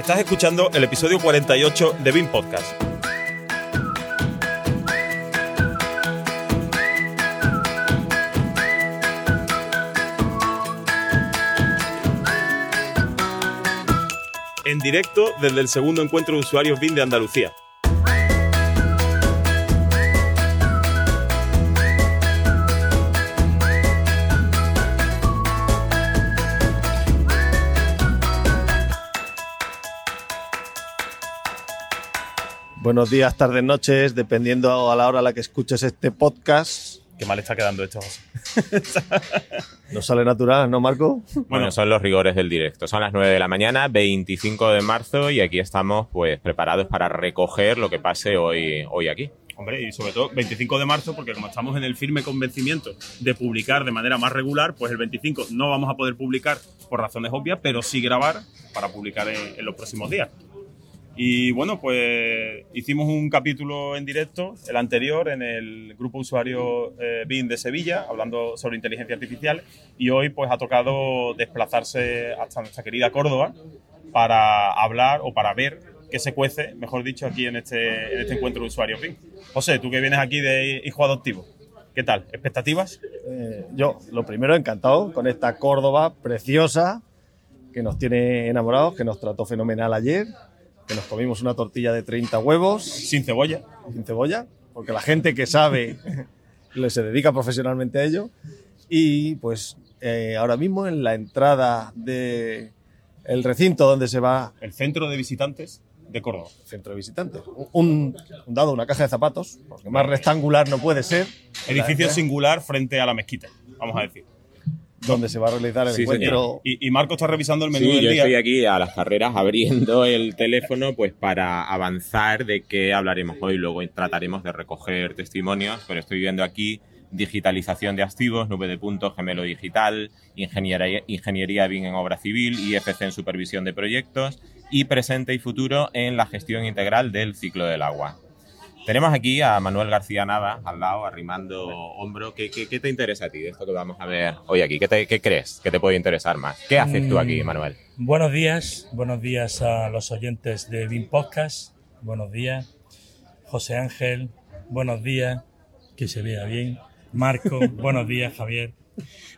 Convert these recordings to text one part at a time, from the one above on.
Estás escuchando el episodio 48 de BIM Podcast. En directo desde el segundo encuentro de usuarios BIM de Andalucía. Buenos días, tardes, noches, dependiendo a la hora a la que escuches este podcast. Qué mal está quedando esto, José. No sale natural, ¿no, Marco? Bueno, son los rigores del directo. Son las 9 de la mañana, 25 de marzo, y aquí estamos pues preparados para recoger lo que pase hoy, hoy aquí. Hombre, y sobre todo 25 de marzo, porque como estamos en el firme convencimiento de publicar de manera más regular, pues el 25 no vamos a poder publicar por razones obvias, pero sí grabar para publicar en, en los próximos días. Y bueno, pues hicimos un capítulo en directo, el anterior, en el grupo usuario eh, BIM de Sevilla, hablando sobre inteligencia artificial, y hoy pues ha tocado desplazarse hasta nuestra querida Córdoba para hablar o para ver qué se cuece, mejor dicho, aquí en este, en este encuentro de usuarios BIM. José, tú que vienes aquí de hijo adoptivo, ¿qué tal? ¿Expectativas? Eh, yo, lo primero, encantado con esta Córdoba preciosa que nos tiene enamorados, que nos trató fenomenal ayer, que nos comimos una tortilla de 30 huevos Sin cebolla. sin cebolla, porque la gente que sabe le se dedica profesionalmente a ello. Y pues eh, ahora mismo en la entrada de el recinto donde se va El centro de visitantes de Córdoba. centro de visitantes, un, un dado, una caja de zapatos, porque más rectangular no puede ser, Edificio singular frente a la mezquita, vamos a decir. Donde se va a realizar el Sí, encuentro. Y, y Marco está revisando el menú Sí, del yo día. estoy aquí a las carreras abriendo el teléfono pues para avanzar de qué hablaremos hoy. Luego trataremos de recoger testimonios, pero estoy viendo aquí digitalización de activos, nube de puntos, gemelo digital, ingeniería, ingeniería BIM en obra civil, IFC en supervisión de proyectos y presente y futuro en la gestión integral del ciclo del agua. Tenemos aquí a Manuel García Nava al lado, arrimando hombro. ¿Qué, qué, qué te interesa a ti de esto que vamos a ver hoy aquí? ¿Qué, te- qué crees que te puede interesar más? ¿Qué haces tú aquí, Mm. Manuel? Buenos días, buenos días a los oyentes de BIM Podcast, buenos días, José Ángel, buenos días, que se vea bien, Marco, buenos días, Javier.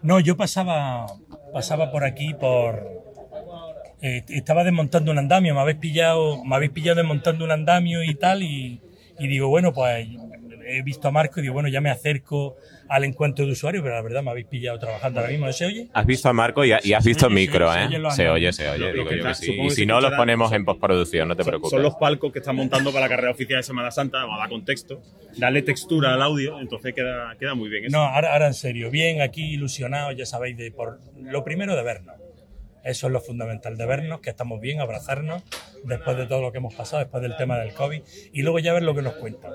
No, yo pasaba, pasaba por aquí por... eh, estaba desmontando un andamio, me habéis pillado, me habéis pillado desmontando un andamio y tal, y, y digo, bueno, pues he visto a Marco y digo, bueno, ya me acerco al encuentro de usuarios, pero la verdad me habéis pillado trabajando ahora mismo, ¿no se oye? Has visto a Marco y, ha- y has visto micro, ¿eh? Se oye, se oye, digo que yo que sí. Y si no, los ponemos en postproducción, no te preocupes. Son los palcos que están montando para la carrera oficial de Semana Santa, vamos a dar contexto, darle textura al audio, entonces queda, queda muy bien eso. No, ahora, ahora en serio, bien, aquí ilusionados, ya sabéis, de por lo primero de vernos. Eso es lo fundamental, de vernos, que estamos bien, abrazarnos, después de todo lo que hemos pasado, después del tema del COVID, y luego ya ver lo que nos cuentan.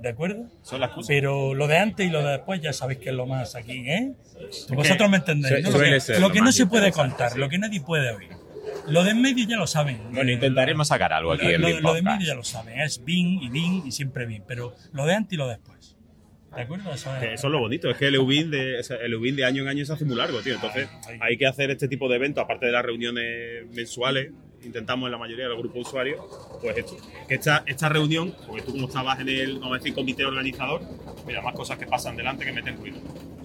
¿De acuerdo? Son las cosas. Pero lo de antes y lo de después ya sabéis que es lo más aquí, ¿eh? Vosotros me entendéis, ¿no? Lo que, lo que no se puede contar, lo que nadie puede oír. Lo de en medio ya lo saben. Bueno, intentaremos sacar algo aquí Lo, en lo- de en medio ya lo saben, es BIN y BIN y siempre BIN, pero lo de antes y lo de después. ¿De acuerdo? Eso es- Que Eso es lo bonito, es que el EUBIN de, el EUBIN de año en año se hace muy largo, tío. Entonces hay que hacer este tipo de eventos, aparte de las reuniones mensuales, intentamos en la mayoría de los grupos de usuarios, pues esto. Que esta, esta reunión, porque tú como estabas en el, vamos a decir, comité organizador, mira, más cosas que pasan delante que meten ruido.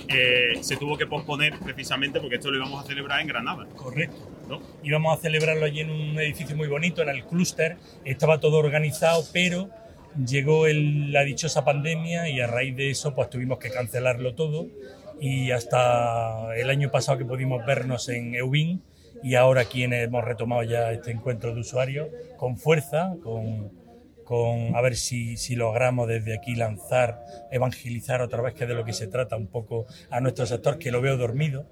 Eh, se tuvo que posponer precisamente porque esto lo íbamos a celebrar en Granada, Correcto. ¿no? íbamos a celebrarlo allí en un edificio muy bonito, en el clúster, estaba todo organizado, pero llegó la dichosa pandemia y a raíz de eso pues tuvimos que cancelarlo todo y hasta el año pasado que pudimos vernos en Eubin y ahora aquí hemos retomado ya este encuentro de usuarios con fuerza, con, con a ver si, si logramos desde aquí lanzar, evangelizar otra vez que de lo que se trata un poco a nuestro sector que lo veo dormido.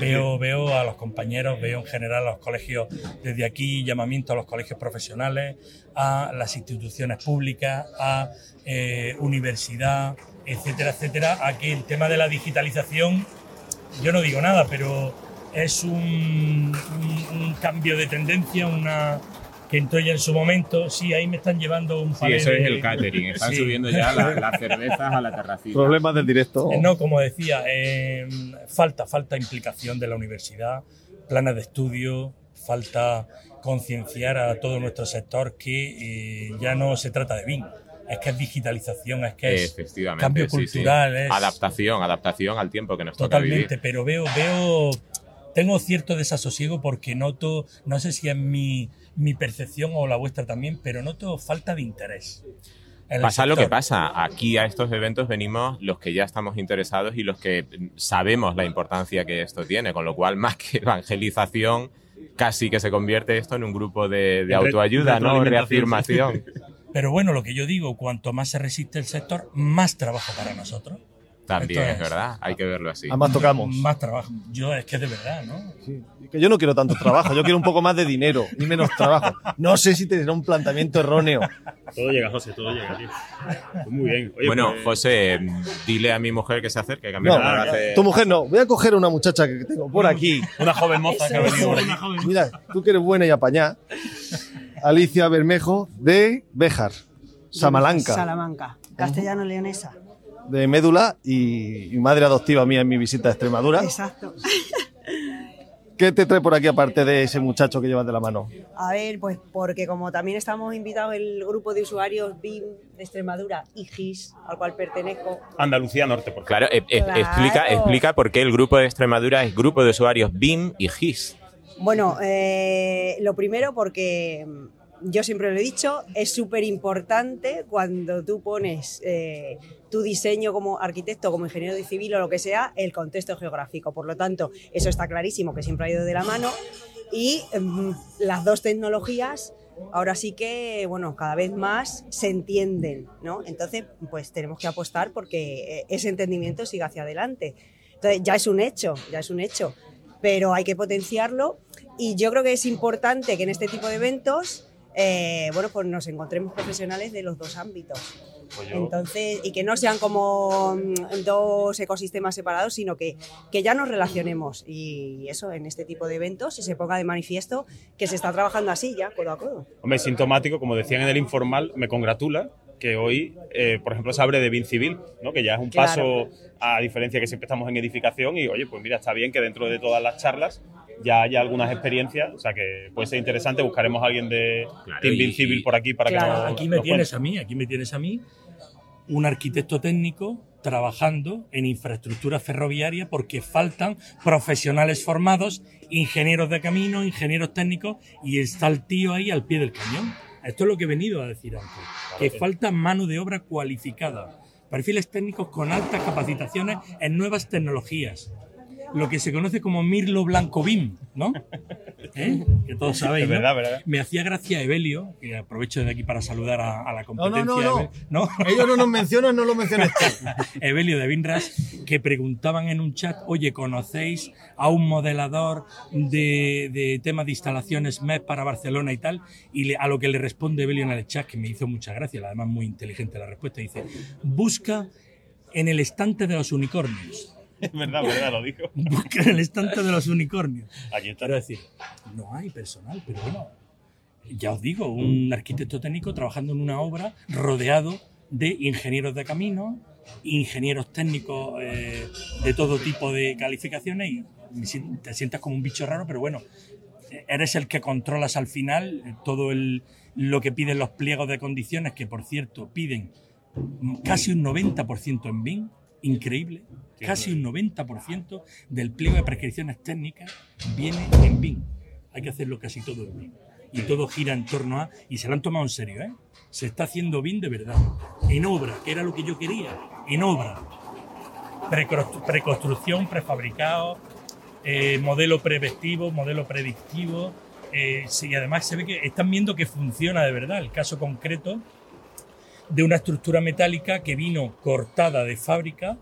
Veo, veo a los compañeros, veo en general a los colegios, desde aquí llamamiento a los colegios profesionales, a las instituciones públicas, a eh, universidad, etcétera, etcétera, a que el tema de la digitalización, yo no digo nada, pero es un cambio de tendencia, una que entró ya en su momento. Sí, ahí me están llevando un Sí, panel eso es el catering. Están Sí. subiendo ya la- las cervezas a la terracita. Problemas del directo. Eh, No, como decía, eh, falta, falta implicación de la universidad, planes de estudio, falta concienciar a todo nuestro sector que eh, ya no se trata de BIM, es que es digitalización, es que es cambio sí, sí. cultural, es Adaptación, adaptación al tiempo que nos toca totalmente, vivir. pero veo, veo, tengo cierto desasosiego porque noto, no sé si es mi, mi percepción o la vuestra también, pero noto falta de interés. Pasa lo que sector. pasa. Aquí a estos eventos venimos los que ya estamos interesados y los que sabemos la importancia que esto tiene, con lo cual más que evangelización, casi que se convierte esto en un grupo de, de autoayuda, ¿no? Reafirmación. Pero bueno, lo que yo digo, cuanto más se resiste el sector, más trabajo para nosotros. También es es. verdad, hay que verlo así. Además tocamos. Más trabajo. Yo es que de verdad, ¿no? Sí, que yo no quiero tanto trabajo, yo quiero un poco más de dinero y menos trabajo. No sé si tendrá un planteamiento erróneo. Todo llega, José, todo llega, tío. Pues muy bien. Oye, bueno, pues, José, dile a mi mujer que se acerque, que a mí No, me hace- tu mujer no. Voy a coger a una muchacha que tengo por aquí. Una joven moza que ha venido por aquí. Mira, tú que eres buena y apañá. Alicia Bermejo de Béjar, Samalanca, Salamanca, castellano-leonesa. De Médula y, y madre adoptiva mía en mi visita a Extremadura. Exacto. ¿Qué te trae por aquí aparte de ese muchacho que llevas de la mano? A ver, pues porque como también estamos invitados el grupo de usuarios BIM de Extremadura y GIS, al cual pertenezco, Andalucía Norte, por favor. Claro, e- e- Claro. Explica, explica por qué el grupo de Extremadura es grupo de usuarios BIM y GIS. Bueno, eh, lo primero porque yo siempre lo he dicho, es súper importante cuando tú pones eh, tu diseño como arquitecto, como ingeniero de civil o lo que sea, el contexto geográfico. Por lo tanto, eso está clarísimo que siempre ha ido de la mano y mm, las dos tecnologías ahora sí que, bueno, cada vez más se entienden, ¿no? Entonces, pues tenemos que apostar porque eh, ese entendimiento siga hacia adelante. Entonces, ya es un hecho, ya es un hecho, pero hay que potenciarlo y yo creo que es importante que en este tipo de eventos, eh, bueno, pues nos encontremos profesionales de los dos ámbitos. Pues Entonces, y que no sean como mm, dos ecosistemas separados, sino que, que ya nos relacionemos. Y eso, en este tipo de eventos, y se ponga de manifiesto que se está trabajando así ya, codo a codo. Hombre, sintomático, como decían en el informal, me congratula que hoy, eh, por ejemplo, se abre de BIM Civil, ¿no? que ya es un Claro. paso a diferencia que siempre estamos en edificación y, oye, pues mira, está bien que dentro de todas las charlas ya haya algunas experiencias, o sea que puede ser interesante, buscaremos a alguien de Claro, Team Civil por aquí para Claro. que nos Aquí me nos tienes cuente. a mí, aquí me tienes a mí, un arquitecto técnico trabajando en infraestructura ferroviaria porque faltan profesionales formados, ingenieros de camino, ingenieros técnicos y está el tío ahí al pie del cañón. Esto es lo que he venido a decir antes, que que- falta mano de obra cualificada, perfiles técnicos con altas capacitaciones en nuevas tecnologías. Lo que se conoce como Mirlo Blanco BIM, ¿no? ¿Eh? Que todos sabéis. Es ¿no? verdad, verdad. Me hacía gracia Evelio, que aprovecho de aquí para saludar a, a la competencia. no, no. ¿no? Ellos no nos mencionan, no lo menciones tú. Evelio de Vinras, que preguntaban en un chat, oye, ¿conocéis a un modelador de, de temas de instalaciones MEP para Barcelona y tal? Y le- a lo que le responde Evelio en el chat, que me hizo mucha gracia, además muy inteligente la respuesta, dice, busca en el estante de los unicornios. Es verdad, verdad, lo digo. Busca en el estante de los unicornios. Aquí está. Quiero decir, no hay personal, pero bueno, ya os digo, un arquitecto técnico trabajando en una obra rodeado de ingenieros de camino, ingenieros técnicos eh, de todo tipo de calificaciones y te sientas como un bicho raro, pero bueno, eres el que controlas al final eh, todo el, lo que piden los pliegos de condiciones, que por cierto piden casi un 90% en BIM, increíble, casi un 90% del pliego de prescripciones técnicas viene en BIM. Hay que hacerlo casi todo en BIM. Y todo gira en torno a, y se lo han tomado en serio, ¿eh? Se está haciendo BIM de verdad, en obra, que era lo que yo quería, en obra. Preconstrucción, prefabricado, eh, modelo prevestivo, modelo predictivo. eh, y además se ve que están viendo que funciona de verdad. El caso concreto de una estructura metálica que vino cortada de fábrica,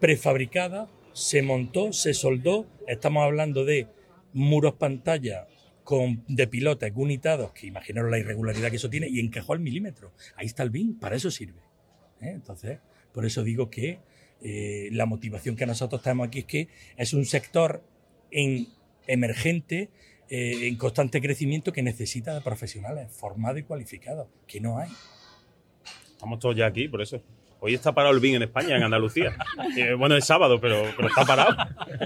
prefabricada, se montó, se soldó. Estamos hablando de muros pantalla con, de pilotes unitados, que imaginaros la irregularidad que eso tiene, y encajó al milímetro. Ahí está el BIM, para eso sirve. ¿eh? Entonces, por eso digo que eh, la motivación que nosotros tenemos aquí es que es un sector en, emergente, eh, en constante crecimiento, que necesita de profesionales formados y cualificados, que no hay. Estamos todos ya aquí, por eso. Hoy está parado el BIN en España, en Andalucía. Eh, bueno, es sábado, pero, pero está parado.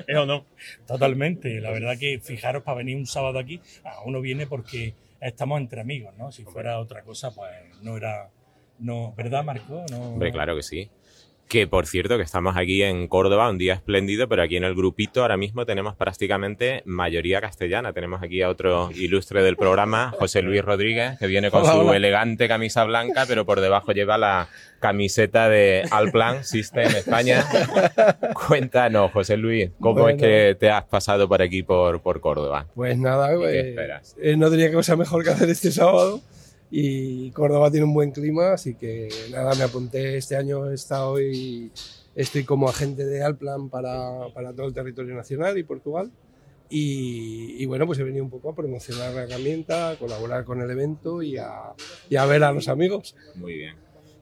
¿Es o no? Totalmente. La verdad que fijaros para venir un sábado aquí, uno viene porque estamos entre amigos, ¿no? Si fuera otra cosa, pues no era. No, ¿Verdad, Marco? No, Hombre, claro que sí. Que por cierto, que estamos aquí en Córdoba, un día espléndido, pero aquí en el grupito ahora mismo tenemos prácticamente mayoría castellana. Tenemos aquí a otro ilustre del programa, José Luis Rodríguez, que viene con Hola, su hola. elegante camisa blanca, pero por debajo lleva la camiseta de Alplan System España. Cuéntanos, José Luis, ¿cómo Bueno. es que te has pasado por aquí, por, por Córdoba? Pues nada, ¿Y qué eh, esperas? eh, no tenía cosa mejor que hacer este sábado y Córdoba tiene un buen clima, así que nada, me apunté este año, he estado y estoy como agente de Alplan para, para todo el territorio nacional y Portugal. Y, y bueno, pues he venido un poco a promocionar la herramienta, a colaborar con el evento y a, y a ver a los amigos. Muy bien.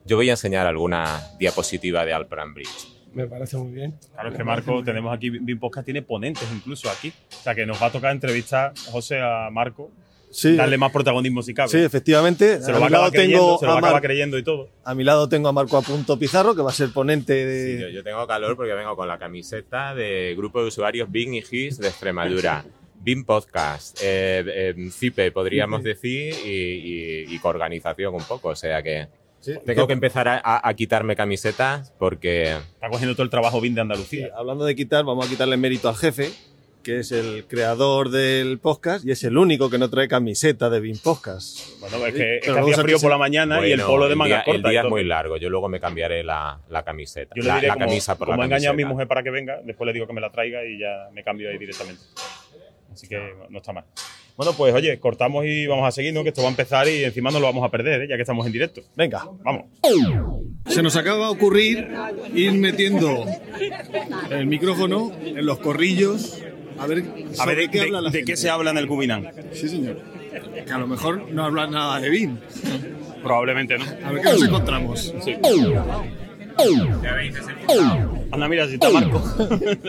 Yo voy a enseñar alguna diapositiva de Alplan Bridge. Me parece muy bien. Claro, es que Marco, tenemos aquí, BIM Podcast tiene ponentes incluso aquí. O sea, que nos va a tocar entrevistar, José, a Marco, Sí, darle más protagonismo si cabe. sí, efectivamente. se lo a, va a creyendo, tengo se lo va a, acabar creyendo y todo. a mi lado tengo a Marco Apunto Pizarro, que va a ser ponente de... Sí, yo, yo tengo calor porque vengo con la camiseta de grupo de usuarios Bing y GIS de Extremadura. BIM Podcast, eh, eh, CIPE podríamos decir, y, y- y coorganización un poco. O sea que Sí, tengo que empezar a, a- a quitarme camisetas porque Está cogiendo todo el trabajo BIM de Sí, Andalucía. hablando de quitar, vamos a quitarle mérito al jefe, que es el creador del podcast y es el único que no trae camiseta de BIM Podcast. Bueno, es que, es que hacía frío que por la mañana y el bueno, polo de manga día, corta. el día y todo. es muy largo. Yo luego me cambiaré la, la camiseta. Yo le la, diré la como, camisa por como la he engañado a mi camiseta. mujer para que venga, después le digo que me la traiga y ya me cambio ahí directamente. Así que no está mal. Bueno, pues oye, cortamos y vamos a seguir, ¿no? Que esto va a empezar y encima no lo vamos a perder, ¿eh? ya que estamos en directo. Venga, Vamos. se nos acaba de ocurrir ir metiendo el micrófono en los corrillos. A ver, A ver, ¿de, qué de- habla la de gente. qué se habla en el Cubinán? Sí, señor. Que a lo mejor no hablan nada de BIM. Probablemente no. A ver qué nos encontramos. Anda, mira, si está Marco.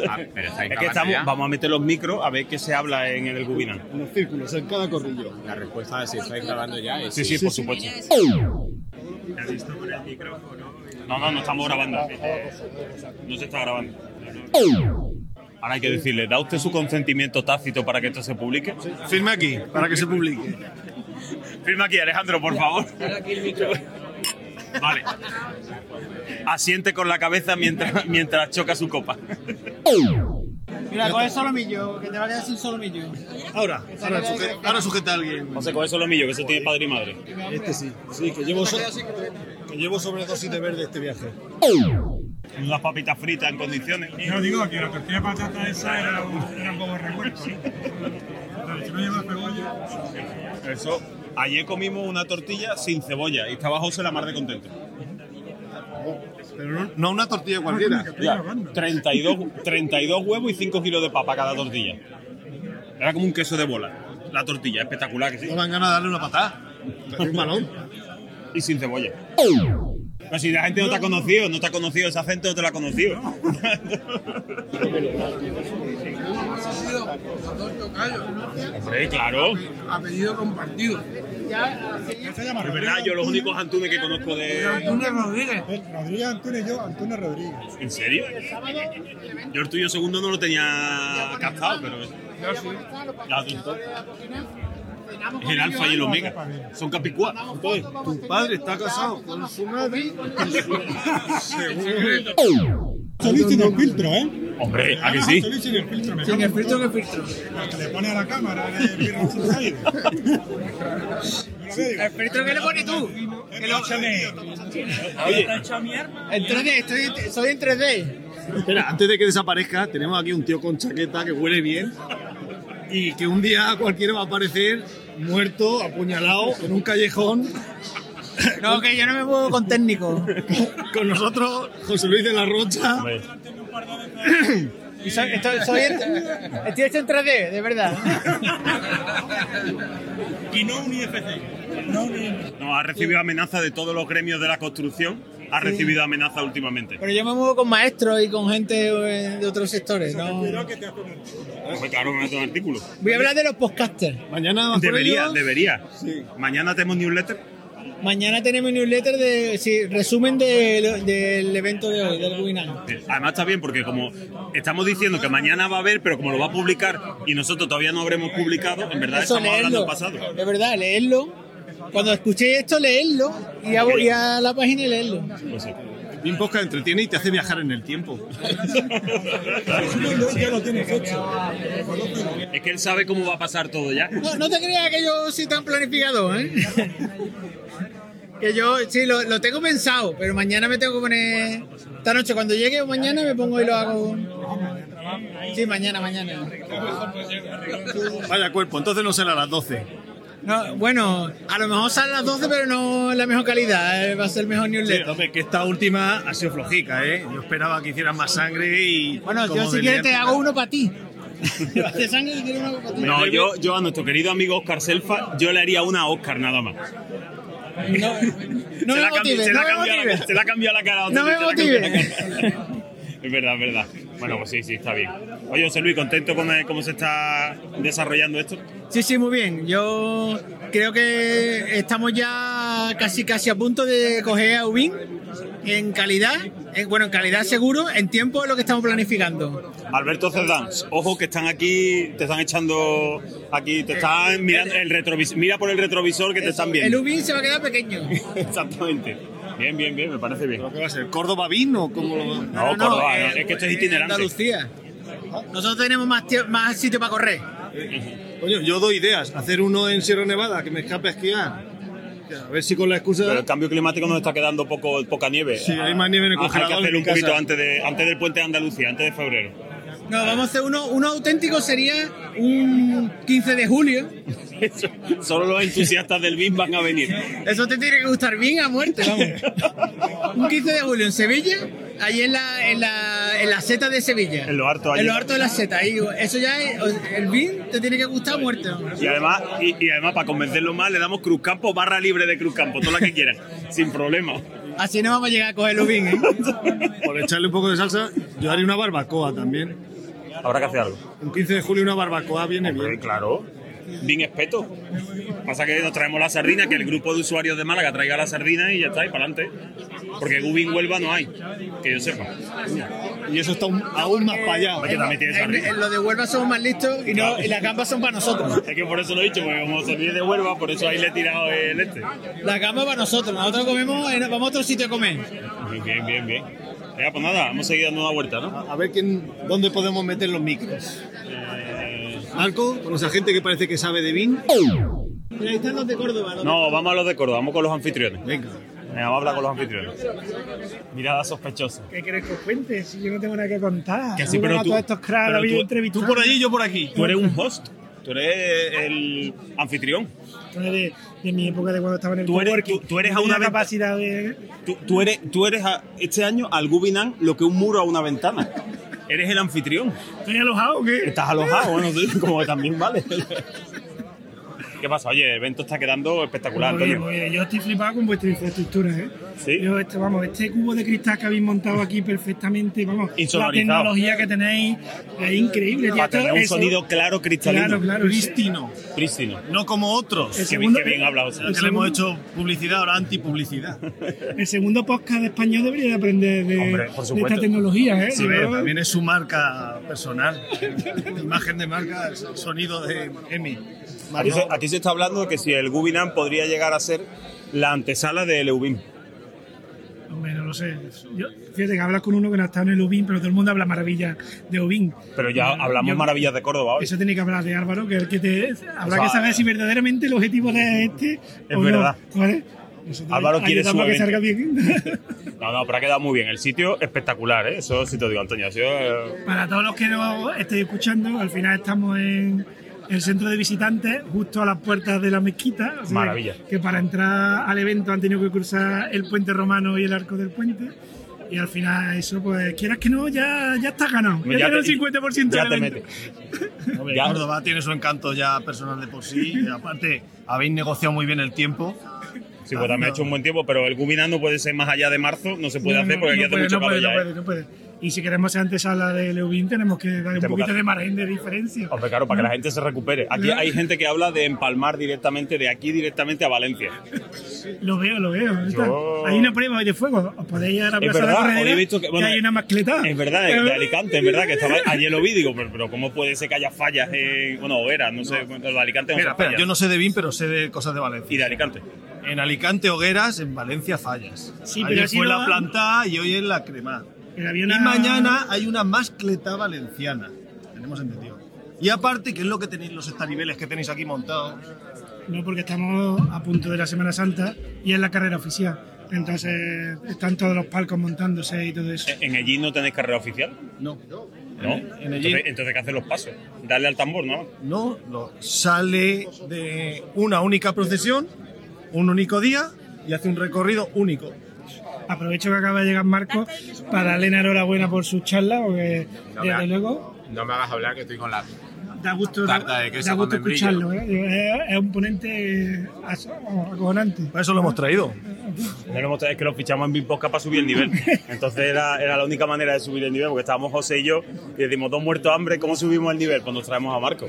Ah, pero está en es que estamos, ya. vamos a meter los micros a ver qué se habla en el Cubinán. En los círculos, en cada corrillo. La respuesta es si estáis grabando ya es Sí, sí, por supuesto. No, no, no estamos grabando. No se está grabando. Ahora hay que decirle, ¿da usted su consentimiento tácito para que esto se publique? Firme aquí, para que se publique. Firma aquí, Alejandro, por favor. Vale. Asiente con la cabeza mientras, mientras choca su copa. Mira, coge solomillo, que te va a quedar sin solomillo. Ahora, ahora, suje- ahora sujeta a alguien. José, coge solo millo, que eso tiene padre y madre. Este sí, sí, que llevo, so- que llevo sobredosis de verde este viaje. Unas papitas fritas en condiciones. Yo digo que la tortilla de patata esa era un, era un poco revuelto, ¿no? Pero si no lleva cebolla, Eso. Ayer comimos una tortilla sin cebolla y estaba José la mar de contento. Pero no, no una tortilla cualquiera. Ya, 32, 32 huevos y 5 kilos de papa cada tortilla. Era como un queso de bola. La tortilla, espectacular que sí. No van ganas de darle una patada. Un balón. Y sin cebolla. Pero si la gente no te ha conocido, no te ha conocido, ese acento no te lo ha conocido. Hombre, claro. A pedido compartido. Es verdad, yo los únicos Antunes que conozco de. Antonio Rodríguez. Rodríguez Antunes y yo, Antunes Rodríguez. ¿En serio? Yo el tuyo segundo no lo tenía captado, pero. Ya, tú- Es el alfa y el omega. Son capicúa. Tu padre está casado con su madre. Solís sin el filtro, ¿eh? Hombre, ¿a que sí? Solís sin el filtro, me Sin cago el en filtro que filtro. Que le pone a la cámara de sin aire. El filtro que le pones tú. Que lo- Oye, En 3D, estoy, soy en 3D. Espera, antes de que desaparezca, tenemos aquí un tío con chaqueta que huele bien y que un día cualquiera va a aparecer muerto, apuñalado, en un callejón. No, que yo no me muevo con técnico. Con nosotros, José Luis de la Rocha. Y soy, estoy, soy estoy hecho en 3D, de verdad. Y no un IFC. No un IFC. No, ha recibido amenaza de todos los gremios de la construcción. Ha recibido amenaza últimamente. Pero yo me muevo con maestros y con gente de otros sectores. ¿no? Hombre, claro, me hace un artículo. Voy a hablar de los podcasters. Mañana Debería, ellos. debería. Sí. Mañana tenemos newsletter. Mañana tenemos newsletter de sí, resumen de- del evento de hoy, del webinar. Además está bien porque como estamos diciendo que mañana va a haber, pero como lo va a publicar y nosotros todavía no habremos publicado, en verdad Eso, estamos hablando leerlo. del pasado. De verdad, leerlo. Cuando escuchéis esto, leerlo y a, y a la página y leerlo. Pues sí. Bien Podcast entretiene y te hace viajar en el tiempo. Es que él sabe cómo va a pasar todo ya. No, no te creas que yo soy tan planificado, ¿eh? que yo sí, lo, lo tengo pensado, pero mañana me tengo que poner. Esta noche, cuando llegue o mañana, me pongo y lo hago. Sí, mañana, mañana. Vaya cuerpo, entonces no será a las 12. No, bueno, a lo mejor sale a las 12, pero no la mejor calidad. eh, Va a ser el mejor Sí, newsletter. hombre, que esta última ha sido flojica, ¿eh? Yo esperaba que hicieran más sangre y. Bueno, yo si quieres te hago uno para ti. De sangre si quieres uno para ti. No, yo, yo a nuestro querido amigo Oscar Selfa, yo le haría una a Oscar nada más. No, no se me la ha cambi- motives, se la no ha cambiado la- motives. se le ha cambiado la cara. a No me motives. Es verdad, es verdad. Bueno, pues sí, sí, está bien. Oye, José Luis, contento con el- cómo se está desarrollando esto. Sí, sí, muy bien. Yo creo que estamos ya casi casi a punto de coger a Ubin en calidad, en- bueno, en calidad seguro, en tiempo es lo que estamos planificando. Alberto Cerdán, ojo que están aquí, te están echando aquí, te están mirando el retrovisor, mira por el retrovisor que te están El viendo. Ubin se va a quedar pequeño. Exactamente. Bien, bien, bien, me parece bien. ¿Qué va a ser? ¿Córdoba vino o cómo lo? No, Córdoba, eh, no, es que esto es itinerante. Andalucía. Nosotros tenemos más, más sitio para correr. Coño, yo doy ideas. Hacer uno en Sierra Nevada, que me escape a esquiar. A ver si con la excusa. Pero el cambio climático nos está quedando poco, poca nieve. Sí, hay más nieve en el Ah, Hay que congelador hacerlo un poquito antes, de, antes del puente de Andalucía, antes de febrero. No, vamos a hacer uno, uno auténtico sería un 15 de julio. Solo los entusiastas del BIM van a venir. Eso te tiene que gustar bien a muerte, vamos. Un 15 de julio en Sevilla, ahí en la, en la, en la seta de Sevilla. En lo harto, allí. En lo harto de la seta. Ahí, eso ya es, el vin te tiene que gustar a muerte. vamos. Y además, y, y además, para convencerlo más, le damos Cruzcampo, barra libre de Cruzcampo, toda la que quieras, sin problema. Así no vamos a llegar a coger los vin, ¿eh? Por echarle un poco de salsa, yo haría una barbacoa también. Habrá que hacer algo. Un 15 de julio una barbacoa viene bien. claro. Bien espeto. Pasa que nos traemos la sardina, que el grupo de usuarios de Málaga traiga la sardina y ya está, y para adelante. Porque Gubin Huelva no hay, que yo sepa. Y eso está un- aún más para allá. También tiene En, sardina. en lo de Huelva somos más listos y, no, y las gambas son para nosotros. Es que por eso lo he dicho, porque como se viene de Huelva, por eso ahí le he tirado el este. Las gambas para nosotros. Nosotros comemos, en- vamos a otro sitio a comer. Bien, bien, bien. Ya, pues nada, vamos a seguir dando una vuelta, ¿no? A ver quién, dónde podemos meter los micros. Marco, con esa gente que parece que sabe de vin. Mira, ahí están los de Córdoba. los de- No, vamos a los de Córdoba, vamos con los anfitriones. Venga. Venga, vamos a hablar con los anfitriones. Mirada sospechosa. ¿Qué quieres que os cuente? Si yo no tengo nada que contar. Que sí, Yo pero tú- estos pero tú-. Tú por allí, yo por aquí. Tú eres un host, tú eres el anfitrión. Esto es de mi época de cuando estaba en el Tú eres- tú- tú eres a una capacidad de... Tú, tú eres, tú eres a- este año al Gubinan lo que un muro a una ventana. Eres el anfitrión. ¿Estoy alojado o qué? Estás alojado, bueno, como que también vale. ¿Qué pasa? Oye, el evento está quedando espectacular, Muy bien, Antonio. muy bien. Yo estoy flipado con vuestra infraestructura, ¿eh? Sí. Yo, este, vamos, este cubo de cristal que habéis montado aquí perfectamente, vamos, la tecnología que tenéis es increíble. Para Esto- tener un eso- sonido claro, cristalino. Claro, claro. Prístino. Prístino. No como otros. El Qué, segundo- qué bien habla, José. el Que le hemos hecho publicidad, ahora antipublicidad. El segundo podcast de español debería de aprender de, Hombre, por de supuesto. esta tecnología, ¿eh? Sí, pero también es su marca personal. Imagen de marca, sonido de Emi. Aquí se, aquí se está hablando de que si el Gubinan podría llegar a ser la antesala del Eubin. Hombre, no lo sé. Yo, fíjate que hablas con uno que no ha estado en el UBIN, pero todo el mundo habla maravillas de UBIN. Pero ya Yo- hablamos maravillas de Córdoba hoy. Eso tiene que hablar de Álvaro, que es el que te. Habrá O sea, que saber si verdaderamente el objetivo de este. Es o no, verdad. ¿vale? Nosotros Álvaro quiere su que salga bien. No, no, pero ha quedado muy bien. El sitio espectacular, ¿eh? Eso sí te digo, Antonio. Sido, eh, Para todos los que nos estéis escuchando, al final estamos en el centro de visitantes, justo a las puertas de la mezquita. O sea, Maravilla. Que para entrar al evento han tenido que cruzar el puente romano y el arco del puente. Y al final, eso, pues, quieras que no, ya, ya está ganado. Ya, Ya tiene te- el 50% ya del te evento. metes. Hombre, Ya. Córdoba tiene su encanto ya personal de por sí. Y aparte, habéis negociado muy bien el tiempo. Sí, pues también ha hecho un buen tiempo, pero el Gubinan no puede ser más allá de marzo, no se puede No, hacer no, porque aquí no hace puede, mucho no puede, calor no ya, puede, ¿eh? no puede. Y si queremos ser antesala de Leuvín, tenemos que dar un Tenemos poquito que- de margen de diferencia. Hombre, claro, para que la gente se recupere. Aquí hay gente que habla de empalmar directamente, de aquí directamente a Valencia. Lo veo, lo veo. Yo- Hay una prueba hoy de fuego. Os podéis ir a la Es plaza de verdad, corredera he visto que- bueno, hay una mascleta. Es verdad, de, de Alicante, es verdad, que estaba, ayer lo vi, digo, pero, pero ¿cómo puede ser que haya fallas en. Bueno, hogueras, no sé, bueno, de Alicante no Espera, se espera, fallas. yo no sé de BIM, pero sé de cosas de Y Valencia. de Alicante. En Alicante, hogueras, en Valencia, fallas. Sí, pero Ayer así fue no la va- planta y hoy es la crema. Y mañana hay una mascleta valenciana. Tenemos entendido. Y aparte, ¿qué es lo que tenéis los estaribeles que tenéis aquí montados? No, porque estamos a punto de la Semana Santa y es la carrera oficial. Entonces están todos los palcos montándose y todo eso. ¿En allí no tenéis carrera oficial? No. ¿No? En allí- Entonces, entonces, ¿qué hacen los pasos? Darle al tambor, ¿no? No, lo- sale de una única procesión, un único día y hace un recorrido único. Aprovecho que acaba de llegar Marco para darle una enhorabuena por su charla, porque No me desde ha- luego No me hagas hablar que estoy con la da gusto, da, Tarta de queso da gusto escucharlo. ¿eh? Es, un ponente acojonante. Para eso lo hemos traído. No lo hemos traído, es que lo fichamos en Bitposca para subir el nivel. Entonces era, era la única manera de subir el nivel, porque estábamos José y yo y decimos, dos muertos de hambre, ¿cómo subimos el nivel? Pues nos traemos a Marco.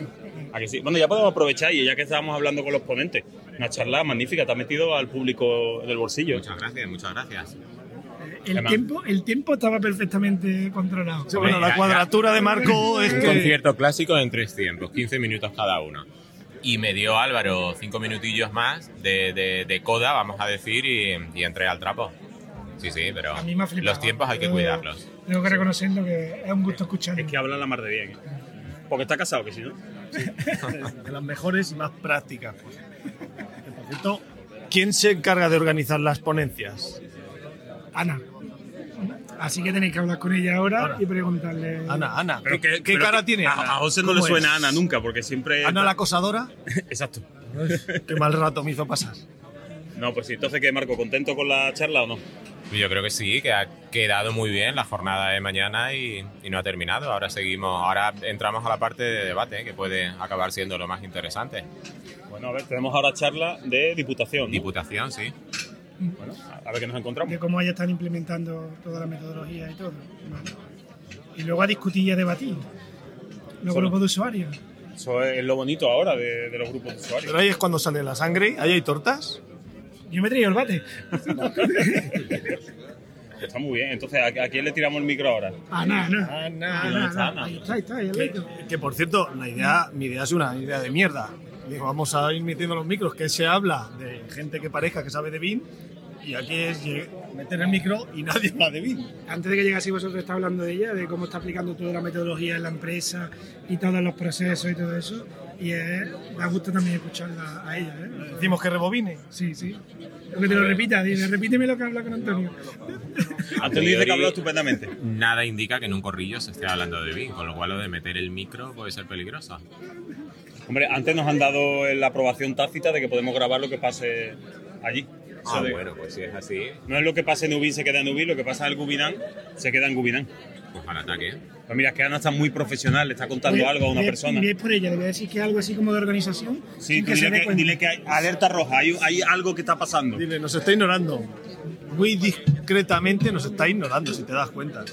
¿A que sí? Bueno, ya podemos aprovechar y ya que estábamos hablando con los ponentes, una charla magnífica, te ha metido al público del bolsillo. Muchas gracias, muchas gracias. El tiempo, el tiempo estaba perfectamente controlado. Sí, bueno, la ya, cuadratura de Marco es Un que... concierto clásico en tres tiempos, 15 minutos cada uno. Y me dio Álvaro cinco minutillos más de, de- de coda, vamos a decir, y, y entré al trapo. Sí, sí, pero A mí me flipado. los tiempos hay que cuidarlos. Tengo que reconocerlo que es un gusto escucharlo. Es que habla la mar de bien. Porque está casado, que si no. de las mejores y más prácticas. Por cierto, ¿quién se encarga de organizar las ponencias? Ana. Así que tenéis que hablar con ella ahora, y preguntarle. Ana, Ana. ¿Qué, que- qué pero cara que tiene A, Ana? a José no le ¿Cómo suena es? Ana nunca, porque siempre. ¿Ana la acosadora? Exacto. Qué mal rato me hizo pasar. No, pues sí. Entonces, ¿qué, Marco? ¿Contento con la charla o no? Yo creo que sí, que ha quedado muy bien la jornada de mañana y, y no ha terminado. Ahora seguimos, ahora entramos a la parte de debate, que puede acabar siendo lo más interesante. Bueno, a ver, tenemos ahora charla de Diputación. ¿no? Diputación, sí. Bueno, a ver qué nos encontramos. de cómo ellos están implementando toda la metodología y todo. Y luego a discutir y a debatir. Los Solo. grupos de usuarios. Eso es lo bonito ahora de, de los grupos de usuarios. Pero ahí es cuando sale la sangre. Ahí hay tortas. Yo me he traído el bate. Está muy bien. Entonces, ¿a, a quién le tiramos el micro ahora? Ah, nada, nada. Ana. Ah, ¿Dónde nada, está nada. Ana? Ahí está, ahí está, ahí Que, que, por cierto, la idea, mi idea es una idea de mierda. Digo, vamos a ir metiendo los micros, que se habla de gente que parezca que sabe de BIM. Y aquí es meter el micro y nadie habla de BIM. Antes de que llegase vosotros está hablando de ella, de cómo está aplicando toda la metodología en la empresa y todos los procesos y todo eso. Y es, da gusto también escucharla a ella. ¿eh? Decimos que rebobine. Sí, sí. Que te lo repita, dile, repíteme lo que habla con Antonio. Antonio dice que habló estupendamente. Nada indica que en un corrillo se esté hablando de BIM, con lo cual lo de meter el micro puede ser peligroso. Hombre, antes nos han dado la aprobación tácita de que podemos grabar lo que pase allí. Ah, bueno, pues si es así, No es lo que pasa en Ubin se queda en Ubin, lo que pasa en el Gubinán se queda en Gubinán. pues al ataque. Pues mira, es que Ana está muy profesional, le está contando algo a una Ni- persona. es por ella, le voy a decir que es algo así como de organización. Sí, tú que dile que, dile que hay alerta roja, hay, hay algo que está pasando. Dile, nos está ignorando. Muy discretamente nos está ignorando, si te das cuenta.